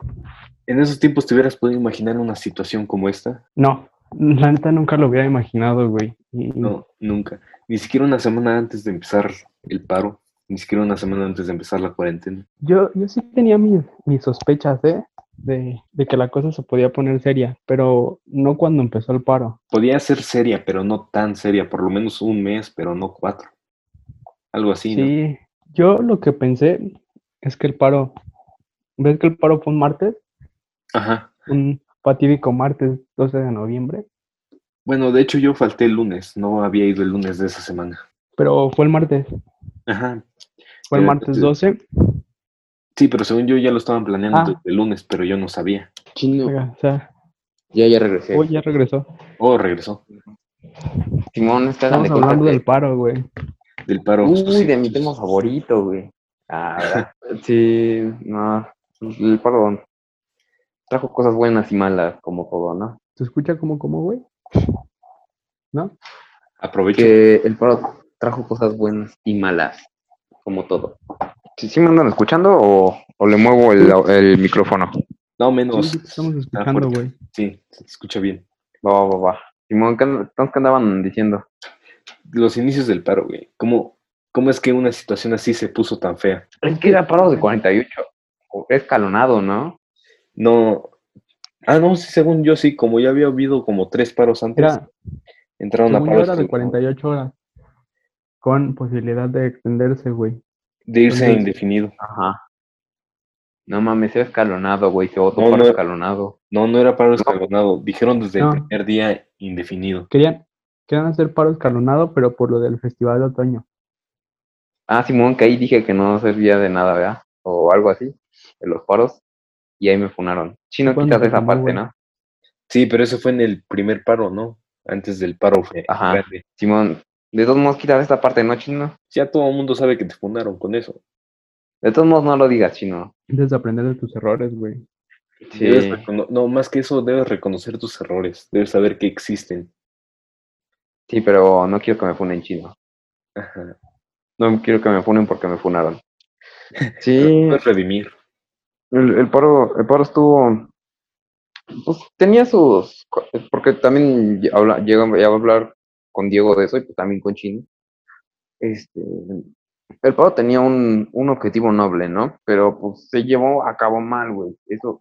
en esos tiempos te hubieras podido imaginar una situación como esta. No, la neta nunca lo hubiera imaginado, güey. Y- No, nunca. Ni siquiera una semana antes de empezar el paro, ni siquiera una semana antes de empezar la cuarentena. Yo, yo sí tenía mis, mis sospechas, ¿eh? De, de que la cosa se podía poner seria, pero no cuando empezó el paro. Podía ser seria, pero no tan seria, por lo menos un mes, pero no cuatro. Algo así, ¿no? Sí, yo lo que pensé es que el paro, ¿ves que el paro fue un martes? Ajá. Un fatídico martes 12 de noviembre, Bueno, de hecho yo falté el lunes, no había ido el lunes de esa semana. pero fue el martes, Ajá. fue el martes entonces- 12, Sí, pero según yo ya lo estaban planeando Ah. desde el lunes, pero yo no sabía. Chino. oiga, o sea, Ya, ya regresé. hoy ya regresó. Oh, regresó Simón, es que hagan Estamos hablando del paro, güey. Del paro. Uy, de mi tema favorito, güey. Ah, ¿verdad? sí, no, el paro trajo cosas buenas y malas, como todo, ¿no? ¿Se escucha como, como, güey? ¿No? Aprovecho. Que el paro trajo cosas buenas y malas, como todo. ¿Sí, sí me andan escuchando o, o le muevo el, el micrófono? No, menos. sí, estamos escuchando, güey. Sí, se te escucha bien. Va, va, va. Simón, ¿qué, and- entonces, ¿qué andaban diciendo? Los inicios del paro, güey. ¿Cómo, ¿Cómo es que una situación así se puso tan fea? Es que era paro de 48. o Escalonado, ¿no? No. Ah, no, sí, según yo sí, como ya había habido como tres paros antes, Era, entraron a paros era de que- 48 horas. Con posibilidad de extenderse, güey. de irse Entonces- indefinido. Ajá. No mames, era escalonado, güey. Se votó No, paro no. escalonado. No, no era paro escalonado. Dijeron desde No. el primer día indefinido. Querían, querían hacer paro escalonado, pero por lo del festival de otoño. Ah, Simón, que ahí dije que no servía de nada, ¿verdad? O algo así, de los paros. Y ahí me funaron. Si no ¿Cuándo quitas te esa parte? ¿no? Sí, pero eso fue en el primer paro, ¿no? Antes del paro Ajá. grande. Simón, de todos modos quitas esta parte, ¿no, chino? Ya todo el mundo sabe que te fundaron con eso. De todos modos no lo digas, chino. Debes aprender de tus errores, güey. Sí. No, más que eso, debes reconocer tus errores. Debes saber que existen. Sí, pero no quiero que me funen chino. Ajá. No quiero que me funen porque me funaron. Sí, Debes redimir. el, el paro, el paro estuvo, pues tenía sus, porque también ll- habla, llegó, ya a hablar con Diego de eso y pues también con Chino. Este, el paro tenía un, un objetivo noble, ¿no? Pero pues se llevó a cabo mal, güey. Eso,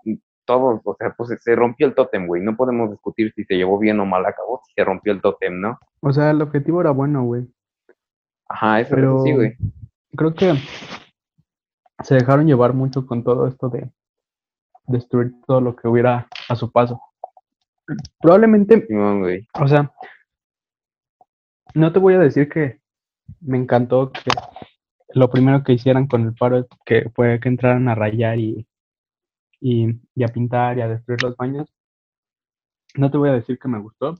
todo, o sea, pues se rompió el tótem, güey. No podemos discutir si se llevó bien o mal a cabo, si se rompió el tótem, ¿no? O sea, el objetivo era bueno, güey. Ajá, eso, Pero sí, güey. creo que se dejaron llevar mucho con todo esto de destruir todo lo que hubiera a su paso. Probablemente, Simón, güey. o sea, no te voy a decir que me encantó que lo primero que hicieran con el paro que fue que entraran a rayar y, y, y a pintar y a destruir los baños. No te voy a decir que me gustó,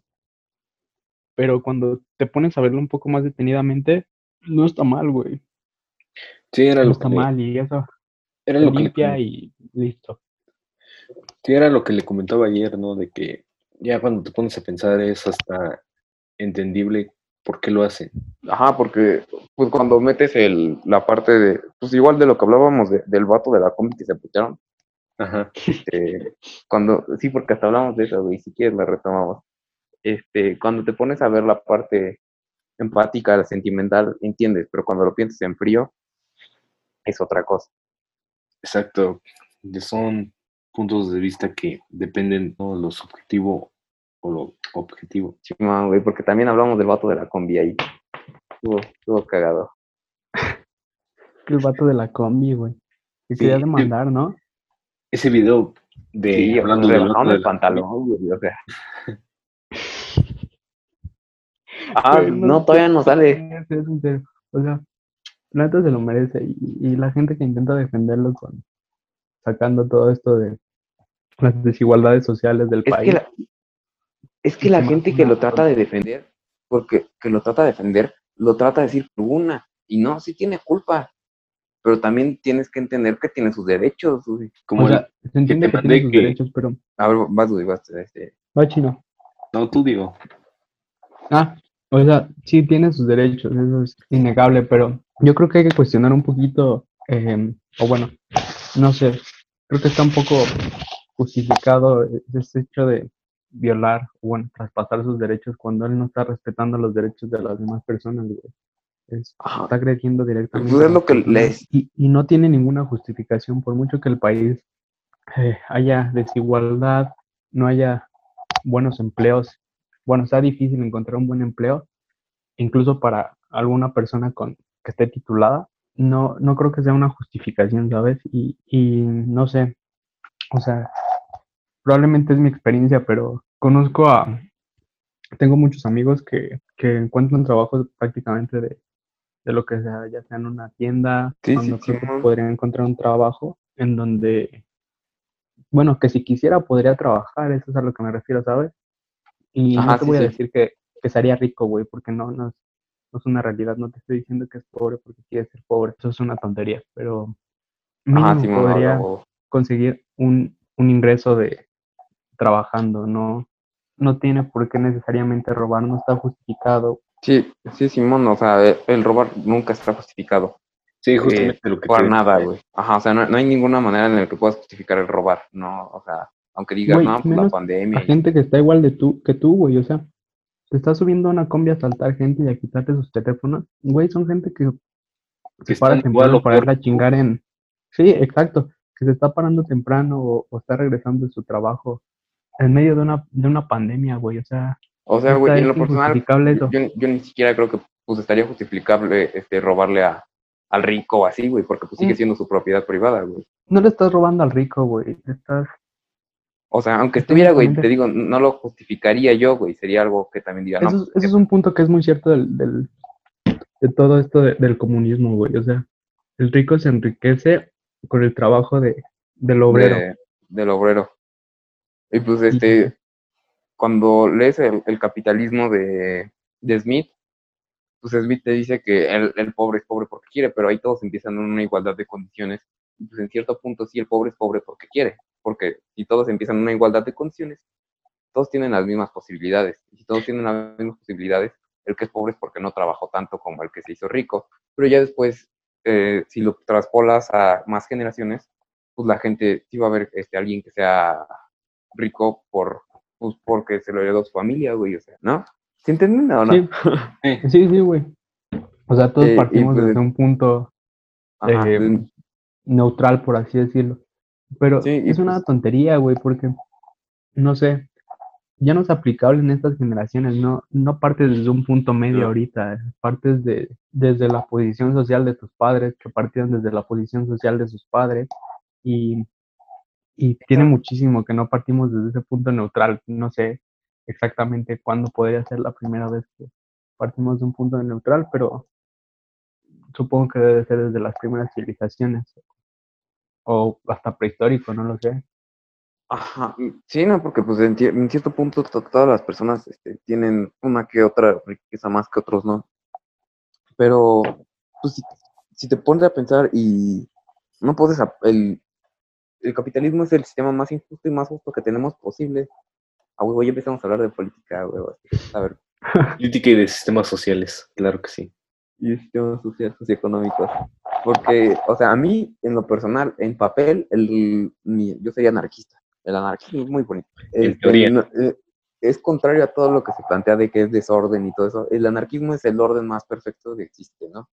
pero cuando te pones a verlo un poco más detenidamente, no está mal, güey. Sí, era No lo, está que le, mal y eso era lo que le limpia y listo. sí, era lo que le comentaba ayer, ¿no? De que ya cuando te pones a pensar es hasta entendible por qué lo hacen. Ajá, porque pues cuando metes el, la parte de, pues igual de lo que hablábamos de- del vato de la combi que se putearon, Ajá. este, cuando, sí, porque hasta hablamos de eso, güey, si quieres la retomamos. Este, cuando te pones a ver la parte empática, la sentimental, entiendes, pero cuando lo piensas en frío, es otra cosa. Exacto. Son puntos de vista que dependen, ¿no? Lo subjetivo o lo objetivo. Sí, man, güey, porque también hablamos del vato de la combi ahí. Estuvo, estuvo cagado. El vato de la combi, güey. Que Sí, quería demandar, ¿no? Ese video de Sí, hablando de el la- pantalón, güey, o sea. Ah, Güey, no, todavía no sale. O sea, neta se lo merece. Y, y la gente que intenta defenderlo con sacando todo esto de las desigualdades sociales del Es país. que la, es que la gente que lo trata de defender, porque que lo trata de defender, lo trata de decir por una. Y no, sí tiene culpa. Pero también tienes que entender que tiene sus derechos, güey. Como o el- sea, se entiende te que, tiene sus que- derechos, pero A ver, vas, güey, vas. Este. va chino. no, tú digo. Ah, o sea, sí tiene sus derechos, eso es innegable, pero yo creo que hay que cuestionar un poquito, eh, o bueno, no sé, creo que está un poco justificado ese hecho de violar, o bueno, traspasar sus derechos cuando él no está respetando los derechos de las demás personas, güey. Es- está agrediendo directamente. Pues es a lo las que personas les- Y, y no tiene ninguna justificación, por mucho que el país eh, haya desigualdad, no haya buenos empleos. Bueno, está difícil encontrar un buen empleo, incluso para alguna persona con que esté titulada. No, no creo que sea una justificación, ¿sabes? Y, y no sé, o sea, probablemente es mi experiencia, pero conozco a, tengo muchos amigos que, que encuentran trabajos prácticamente de, de lo que sea, ya sea en una tienda, Sí, sí, cuando creo que Simón. podrían encontrar un trabajo en donde, bueno, que si quisiera podría trabajar, eso es a lo que me refiero, ¿sabes? Y Ajá, no te sí, voy a sí. decir que, que sería rico, güey, porque no, no, es, no es una realidad, no te estoy diciendo que es pobre porque quiere ser pobre, eso es una tontería, pero Ajá, mínimo podría conseguir un, un ingreso de trabajando, no, no tiene por qué necesariamente robar, no está justificado. Sí, sí, Simón, o sea, el, el robar nunca está justificado. Sí, Eh, justamente lo que por te nada, güey. Ajá, o sea, no, no hay ninguna manera en la que puedas justificar el robar, no, o sea, aunque digas, no, pues la pandemia. A y- gente que está igual de tú, que tú, güey, o sea, te estás subiendo a una combi a asaltar gente y a quitarte sus teléfonos, güey, son gente que Que se para temprano para irla a chingar en... Sí, exacto, que se está parando temprano o, o está regresando de su trabajo en medio de una, de una pandemia, güey, o sea, O sea, güey, en lo personal, yo, ni siquiera creo que pues estaría justificable este, robarle a, al rico o así, güey, porque pues sigue Mm. siendo su propiedad privada, güey. No le estás robando al rico, güey, estás... O sea, aunque Es que estuviera, güey, te digo, no lo justificaría yo, güey, sería algo que también diga, no, Eso, es- pues, eso es un punto que es muy cierto del, del- de todo esto de- del comunismo, güey, o sea, el rico se enriquece con el trabajo de, del obrero. de- del obrero. Y pues este, cuando lees el, capitalismo de, Smith, pues Smith te dice que el, pobre es pobre porque quiere, pero ahí todos empiezan en una igualdad de condiciones. Pues en cierto punto sí, el pobre es pobre porque quiere, porque si todos empiezan en una igualdad de condiciones, todos tienen las mismas posibilidades. Y si todos tienen las mismas posibilidades, el que es pobre es porque no trabajó tanto como el que se hizo rico. Pero ya después, eh, si lo traspolas a más generaciones, pues la gente sí va a ver este, alguien que sea rico por, pues, porque se lo heredó su familia, güey, o sea, ¿no? ¿Sí entienden o no? Sí, Sí. güey. O sea, todos Eh, partimos pues- desde un punto Ajá, eh, pues, neutral, por así decirlo. Pero Sí, es una pues- tontería, güey, porque, no sé, ya no es aplicable en estas generaciones, no, no partes desde un punto medio No. ahorita, partes de, desde la posición social de tus padres, que partieron desde la posición social de sus padres, y, y tiene muchísimo que no partimos desde ese punto neutral, no sé exactamente cuándo podría ser la primera vez que partimos de un punto neutral, pero supongo que debe ser desde las primeras civilizaciones o hasta prehistórico, no lo sé. Ajá, sí, no, porque pues en, cierto punto to- todas las personas este, tienen una que otra riqueza más que otros, ¿no? Pero, pues si, si te pones a pensar y no puedes, el, el capitalismo es el sistema más injusto y más justo que tenemos posible. Ah, güey, ya empezamos a hablar de política, así que, a ver, Política y de sistemas sociales, claro que sí. y sistemas sociales, socioeconómicos. Porque, o sea, a mí, en lo personal, en papel, el, mi- yo sería anarquista. El anarquismo es muy bonito. Este, no- eh, es contrario a todo lo que se plantea de que es desorden y todo eso. El anarquismo es el orden más perfecto que existe, ¿no?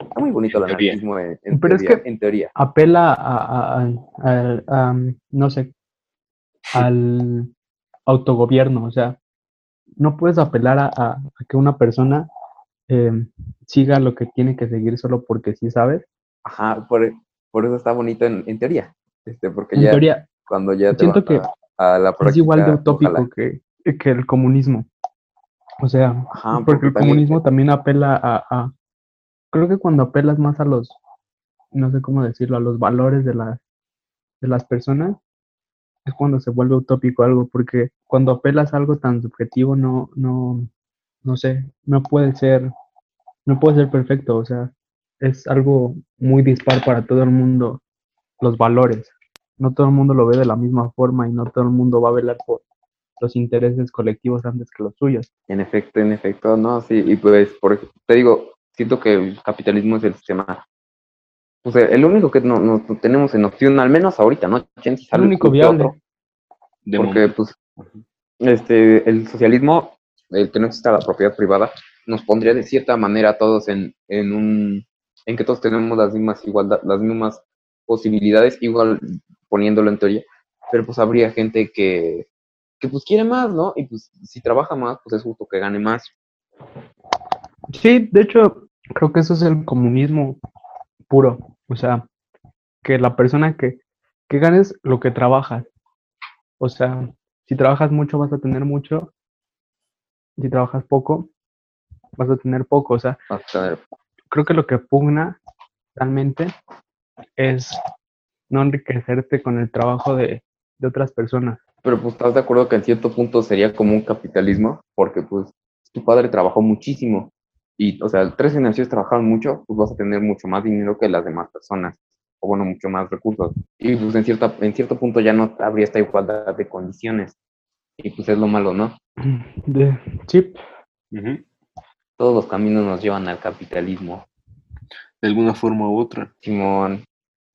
Está muy bonito En el teoría. anarquismo en, en Pero es teoría, que- en teoría. Apela a, a- a- a- a, no sé, al autogobierno, o sea, no puedes apelar a, a- a que una persona eh, siga lo que tiene que seguir solo porque sí sabes. Ajá, por, por eso está bonito en, en teoría. Este, porque En ya teoría, cuando ya te siento que a, a la práctica, es igual de utópico que, que el comunismo. O sea, Ajá, porque, porque el también- comunismo también apela a, a- Creo que cuando apelas más a los, no sé cómo decirlo, a los valores de las, de las personas, es cuando se vuelve utópico algo, porque cuando apelas a algo tan subjetivo, no, no, no sé, no puede ser, no puede ser perfecto, o sea, es algo muy dispar para todo el mundo, los valores. No todo el mundo lo ve de la misma forma y no todo el mundo va a velar por los intereses colectivos antes que los suyos. En efecto, en efecto, no, sí, y pues, por, te digo, siento que el capitalismo es el sistema, o sea, el único que no, no- tenemos en opción, al menos ahorita, ¿no? Chance, El único viable. otro, De porque, momento. pues, este, el socialismo, el que no exista la propiedad privada, nos pondría de cierta manera a todos en, en un, en que todos tenemos las mismas igualdad, las mismas posibilidades, igual poniéndolo en teoría, pero pues habría gente que, que pues quiere más, ¿no? Y pues si trabaja más, pues es justo que gane más. Sí, de hecho, creo que eso es el comunismo puro. O sea, que la persona que, que ganes lo que trabajas. O sea, si trabajas mucho vas a tener mucho. Si trabajas poco, vas a tener poco. O sea, creo que lo que pugna realmente es no enriquecerte con el trabajo de, de otras personas. pero pues estás de acuerdo que en cierto punto sería como un capitalismo, porque pues tu padre trabajó muchísimo y, o sea, tres generaciones trabajaron mucho, pues vas a tener mucho más dinero que las demás personas. o bueno, mucho más recursos. Y pues en, cierta, en cierto punto ya no habría esta igualdad de condiciones. Y pues es lo malo, ¿no? De chip. Todos los caminos nos llevan al capitalismo. De alguna forma u otra. Simón,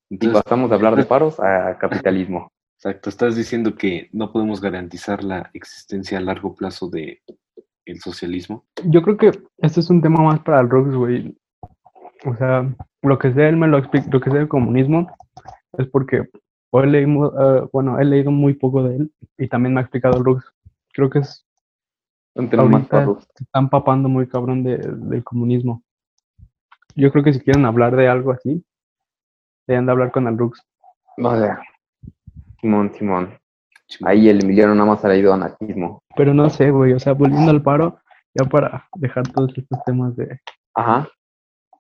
y Entonces, pasamos de hablar de paros a capitalismo. exacto, estás diciendo que no podemos garantizar la existencia a largo plazo de el socialismo. Yo creo que este es un tema más para el Rux, güey. O sea, lo que sé, él me lo explica, lo que sé del comunismo es porque o he leído, eh, bueno, he leído muy poco de él y también me ha explicado el Rux. Creo que es, Un tema más ahorita para se están papando muy cabrón de- del comunismo. Yo creo que si quieren hablar de algo así, deben de hablar con el Rux. O sea, Simón, Simón. Ahí el Emiliano nada más ha leído anarquismo. Pero no sé, güey, o sea, volviendo al paro, ya para dejar todos estos temas de, Ajá.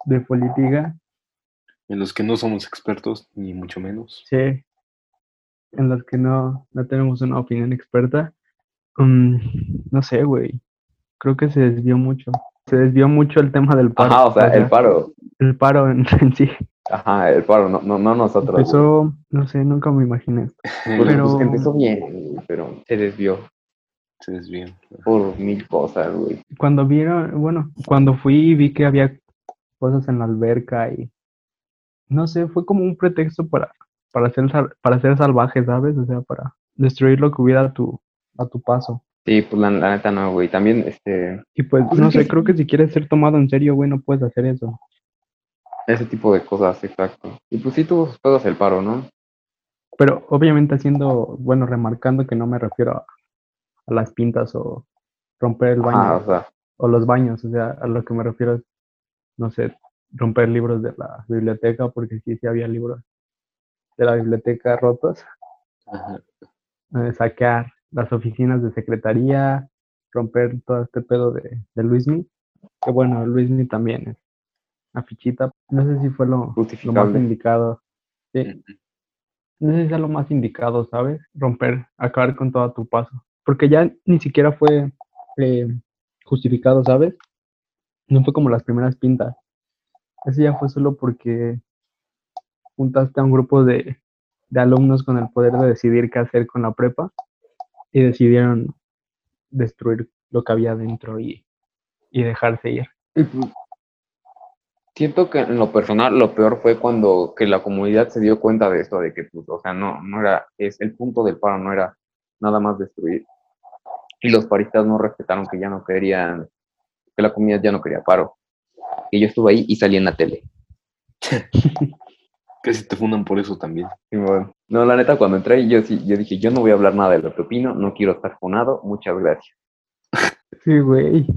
de política, En los que no somos expertos, ni mucho menos. sí, en las que no, no tenemos una opinión experta, mm, no sé, güey, creo que se desvió mucho. Se desvió mucho el tema del paro. Ajá, o sea, el paro. el paro en, en sí. Ajá, el paro, no, no, no nosotros. Empezó, no sé, nunca me imaginé. Porque, pero- pues, empezó bien, pero se desvió Se desvían. por mil cosas, güey. Cuando vieron, bueno, cuando fui y vi que había cosas en la alberca y no sé, fue como un pretexto para, para ser para ser salvaje, ¿sabes? O sea, para destruir lo que hubiera a tu, a tu paso. Sí, pues la, la neta no, güey. También, este, Y pues, no sé, creo que si quieres ser tomado en serio, güey, no puedes hacer eso. Ese tipo de cosas, exacto. Y pues sí tuvo sus el paro, ¿no? Pero obviamente haciendo, bueno, remarcando que no me refiero a, a las pintas o romper el baño Ajá, o sea, o los baños, o sea, a lo que me refiero es, no sé, romper libros de la biblioteca, porque sí, sí había libros de la biblioteca rotos, Ajá. eh, saquear las oficinas de secretaría, romper todo este pedo de, de Luismi, que bueno, Luismi también es una fichita, no sé si fue lo, lo más indicado, sí, no sé si sea lo más indicado, ¿sabes? Romper, acabar con todo tu paso. Porque ya ni siquiera fue eh, justificado, ¿sabes? No fue como las primeras pintas. Ese ya fue solo porque juntaste a un grupo de, de alumnos con el poder de decidir qué hacer con la prepa y decidieron destruir lo que había dentro y, y dejarse ir. Siento que en lo personal lo peor fue cuando que la comunidad se dio cuenta de esto, de que, pues, o sea, no, no era, es el punto del paro no era nada más destruir. Y los paristas no respetaron que ya no querían, que la comunidad ya no quería paro. Y yo estuve ahí y salí en la tele. Casi te fundan por eso también. Bueno, no, la neta, cuando entré, yo sí, yo dije, yo no voy a hablar nada de lo que opino, no quiero estar funado, muchas gracias. Sí, güey.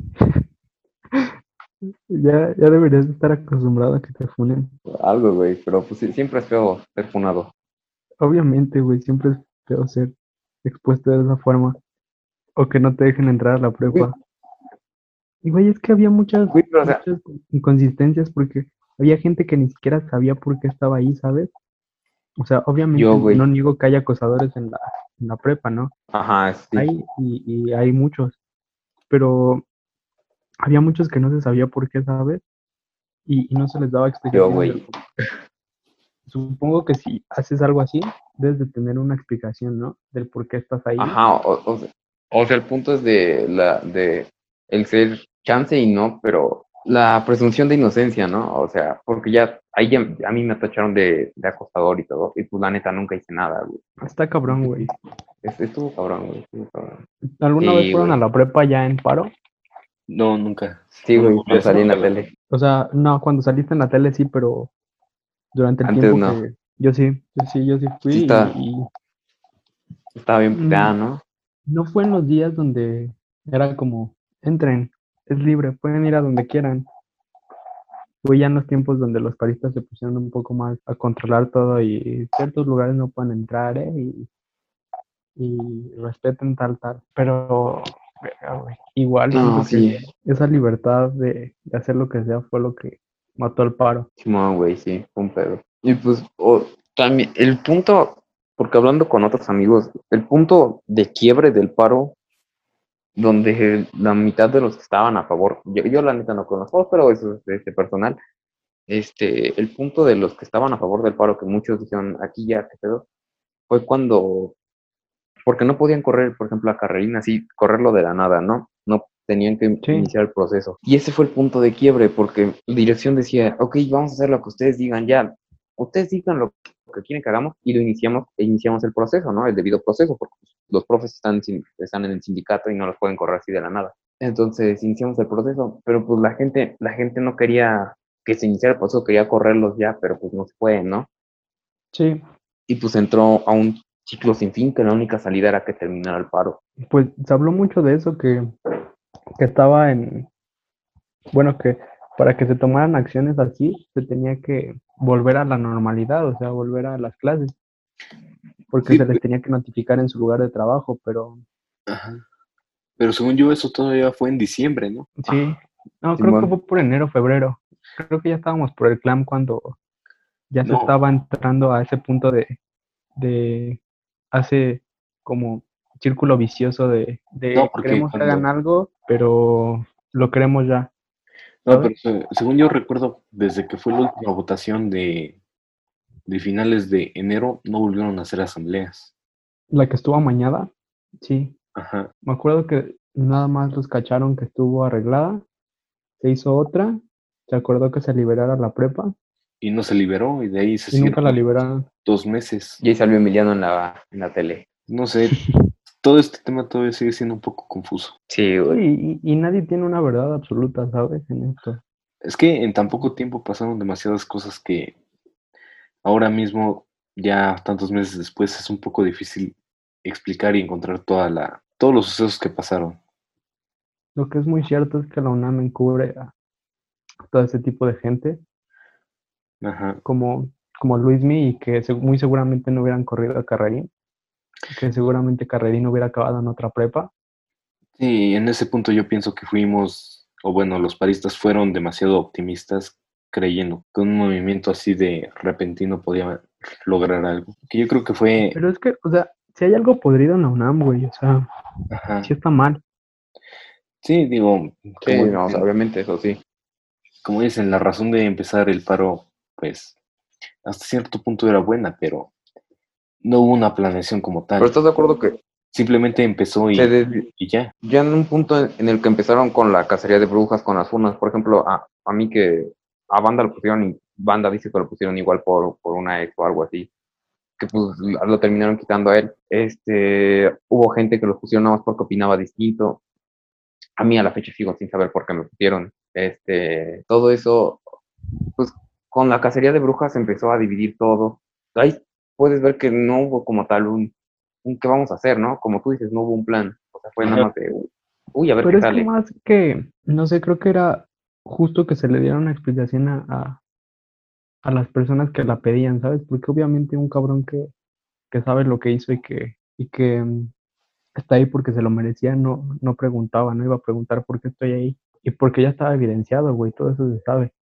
Ya, ya deberías estar acostumbrado a que te funen. Algo, güey, pero pues siempre es feo ser funado. Obviamente, güey, siempre es feo ser expuesto de esa forma. O que no te dejen entrar a la prepa. Y, güey, es que había muchas, Güey, pero, o sea, muchas inconsistencias porque había gente que ni siquiera sabía por qué estaba ahí, ¿sabes? O sea, obviamente Yo, no niego que haya acosadores en la, en la prepa, ¿no? ajá, sí. Hay, y, y hay muchos. Pero había muchos que no se sabía por qué, ¿sabes? Y, y no se les daba explicación. Yo, güey. Supongo que si haces algo así, debes de tener una explicación, ¿no? Del por qué estás ahí. Ajá, o, o sea, o sea, el punto es de la de el ser chance y no, pero la presunción de inocencia, ¿no? O sea, porque ya ahí ya, a mí me tacharon de, de acosador y todo, y pues la neta nunca hice nada, güey. Está cabrón, güey. Es- Estuvo cabrón, güey, estuvo cabrón. ¿Alguna Sí, vez fueron güey. a la prepa ya en paro? No, nunca. Sí, No, güey, no, yo salí en la no, tele. O sea, no, cuando saliste en la tele sí, pero durante el Antes tiempo no. que yo sí, yo sí, yo sí fui Sí está. y, y Estaba bien puteada, ¿no? no fue en los días donde era como, entren, es libre, pueden ir a donde quieran. Fue ya en los tiempos donde los paristas se pusieron un poco más a controlar todo y ciertos lugares no pueden entrar, ¿eh? Y, y respeten tal, tal. Pero, igual No, sí. esa libertad de, de hacer lo que sea fue lo que mató al paro. Simón, güey, sí, un pedo. Y pues, o- también, el punto, porque hablando con otros amigos, el punto de quiebre del paro, donde la mitad de los que estaban a favor, yo, yo la neta no conozco, pero eso es este personal, este, el punto de los que estaban a favor del paro, que muchos dijeron, aquí ya, qué pedo, fue cuando, porque no podían correr, por ejemplo, a carrerina así, correrlo de la nada, ¿no? No tenían que Sí. iniciar el proceso. Y ese fue el punto de quiebre, porque la dirección decía, ok, vamos a hacer lo que ustedes digan ya, ustedes digan lo que quieren que hagamos y lo iniciamos, e iniciamos el proceso, ¿no? El debido proceso, porque pues, los profes están, están en el sindicato y no los pueden correr así de la nada. Entonces iniciamos el proceso, pero pues la gente, la gente no quería que se iniciara el proceso, quería correrlos ya, pero pues no se puede, ¿no? Sí, Y pues entró a un ciclo sin fin, que la única salida era que terminara el paro. pues se habló mucho de eso, que, que estaba en, bueno, que para que se tomaran acciones así, se tenía que volver a la normalidad, o sea, volver a las clases, porque Sí, se les tenía que notificar en su lugar de trabajo, pero Ajá. Pero según yo, eso todavía fue en diciembre, ¿no? sí, no, creo que fue por enero, febrero, creo que ya estábamos por el clan cuando ya se estaba entrando a ese punto de, de hace como círculo vicioso de, de No, porque queremos que cuando- hagan algo, pero lo queremos ya. No, pero se- según yo recuerdo, desde que fue la última votación de, de finales de enero, no volvieron a hacer asambleas. La que estuvo amañada, sí. Ajá. Me acuerdo que nada más los cacharon que estuvo arreglada, se hizo otra, se acordó que se liberara la prepa Y no se liberó, y de ahí se y nunca la liberaron. dos meses. Y ahí salió Emiliano en la, en la tele. No sé, todo este tema todavía sigue siendo un poco confuso. Sí, güey. Y, y- y nadie tiene una verdad absoluta, ¿sabes? En esto. Es que en tan poco tiempo pasaron demasiadas cosas que ahora mismo, ya tantos meses después, es un poco difícil explicar y encontrar toda la, todos los sucesos que pasaron. Lo que es muy cierto es que la UNAM encubre a todo ese tipo de gente, Ajá. como, como Luismi, y que muy seguramente no hubieran corrido a Carrerín, que seguramente Carrerín hubiera acabado en otra prepa. Sí, en ese punto yo pienso que fuimos, o bueno, los paristas fueron demasiado optimistas creyendo que un movimiento así de repentino podía lograr algo. Que yo creo que fue, Pero es que, o sea, si hay algo podrido en la UNAM, güey, o sea, ajá. sí está mal. Sí, digo, Sí, como, no, o sea, obviamente eso sí. como dicen, la razón de empezar el paro, pues, hasta cierto punto era buena, pero no hubo una planeación como tal. Pero estás de acuerdo que Simplemente empezó y, ya. ya en un punto en, en el que empezaron con la cacería de brujas, con las funas, por ejemplo, a, a mí que a Banda lo pusieron, y Banda dice que lo pusieron igual por, por una ex o algo así, que pues lo lo terminaron quitando a él. Este, hubo gente que lo pusieron nada más porque opinaba distinto. A mí a la fecha sigo sin saber por qué me pusieron. Este, todo eso, pues con la cacería de brujas empezó a dividir todo. Ahí puedes ver que no hubo como tal un, un qué vamos a hacer, ¿no? Como tú dices, no hubo un plan. O sea, fue nada más de, uy, a ver Pero qué es que sale. más que, no sé, creo que era justo que se le diera una explicación a, a, a las personas que la pedían, ¿sabes? Porque obviamente un cabrón que, que sabe lo que hizo y que, y que mm, está ahí porque se lo merecía, no, no preguntaba, no iba a preguntar por qué estoy ahí. Y porque ya estaba evidenciado, güey, todo eso se sabe.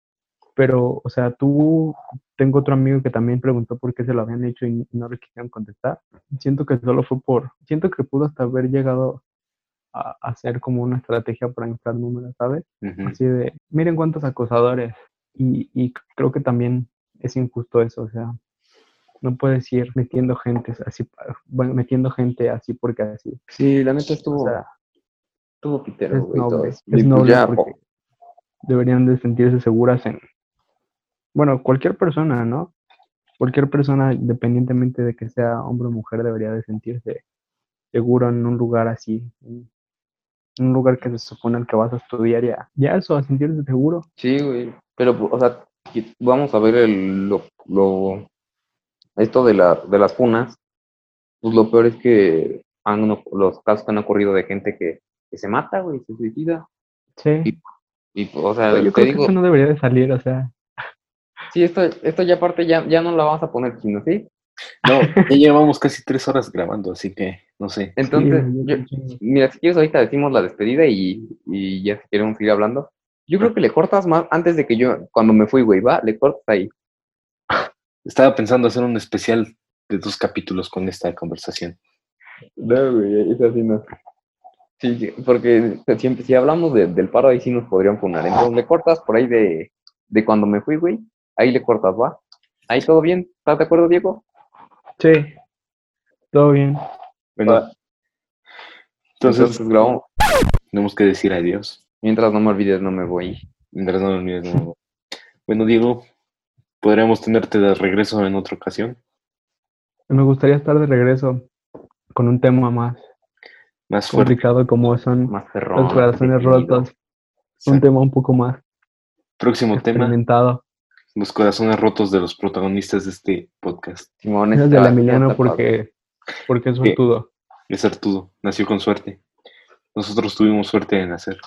Pero, o sea, tú, tengo otro amigo que también preguntó por qué se lo habían hecho y no le quisieron contestar. Siento que solo fue por, siento que pudo hasta haber llegado a hacer como una estrategia para inflar números, ¿sabes? Así de, miren cuántos acosadores. Y, y creo que también es injusto eso, o sea, no puedes ir metiendo gente así, bueno, metiendo gente así porque así. Sí, la neta estuvo, O sea, estuvo pitero, es noble, es noble porque deberían de sentirse seguras en, bueno, cualquier persona, ¿no? Cualquier persona, independientemente de que sea hombre o mujer, debería de sentirse seguro en un lugar así, en un lugar que se supone al que vas a estudiar ya. Ya eso, a sentirse seguro. Sí, güey. Pero, o sea, vamos a ver el, lo, lo- esto de, la, de las funas. Pues lo peor es que han, los casos que han ocurrido de gente que, que se mata, güey, se suicida. Sí. Y, o sea, Pero yo creo digo, que eso no debería de salir, o sea, sí, esto, esto ya aparte ya, ya no la vamos a poner chino, ¿sí? No, ya llevamos casi tres horas grabando, así que no sé. Entonces, sí, yo- mira, si quieres ahorita decimos la despedida y, y ya si queremos seguir hablando. Yo creo que le cortas más antes de que yo, cuando me fui, güey, va, le cortas ahí. Estaba pensando hacer un especial de dos capítulos con esta conversación. No, güey, es así no. Sí, sí, porque si, si hablamos de- del paro ahí sí nos podrían funar. Entonces le cortas por ahí de, de cuando me fui, güey, Ahí le cortas, ¿va? Ahí todo bien. ¿Estás de acuerdo, Diego? Sí. Todo bien. Bueno, Va. entonces Entonces grabamos. tenemos que decir adiós. Mientras no me olvides, no me voy. Mientras no me olvides, no. Bueno, Diego, podríamos tenerte de regreso en otra ocasión. Me gustaría estar de regreso con un tema más Más fuerte. complicado como son Más cerrón. los corazones rotos. Un tema un poco más Próximo tema. Los corazones rotos de los protagonistas de este podcast. Simón Es del Emiliano porque, porque es Sí. suertudo. Es Artudo, nació con suerte. Nosotros tuvimos suerte de nacer.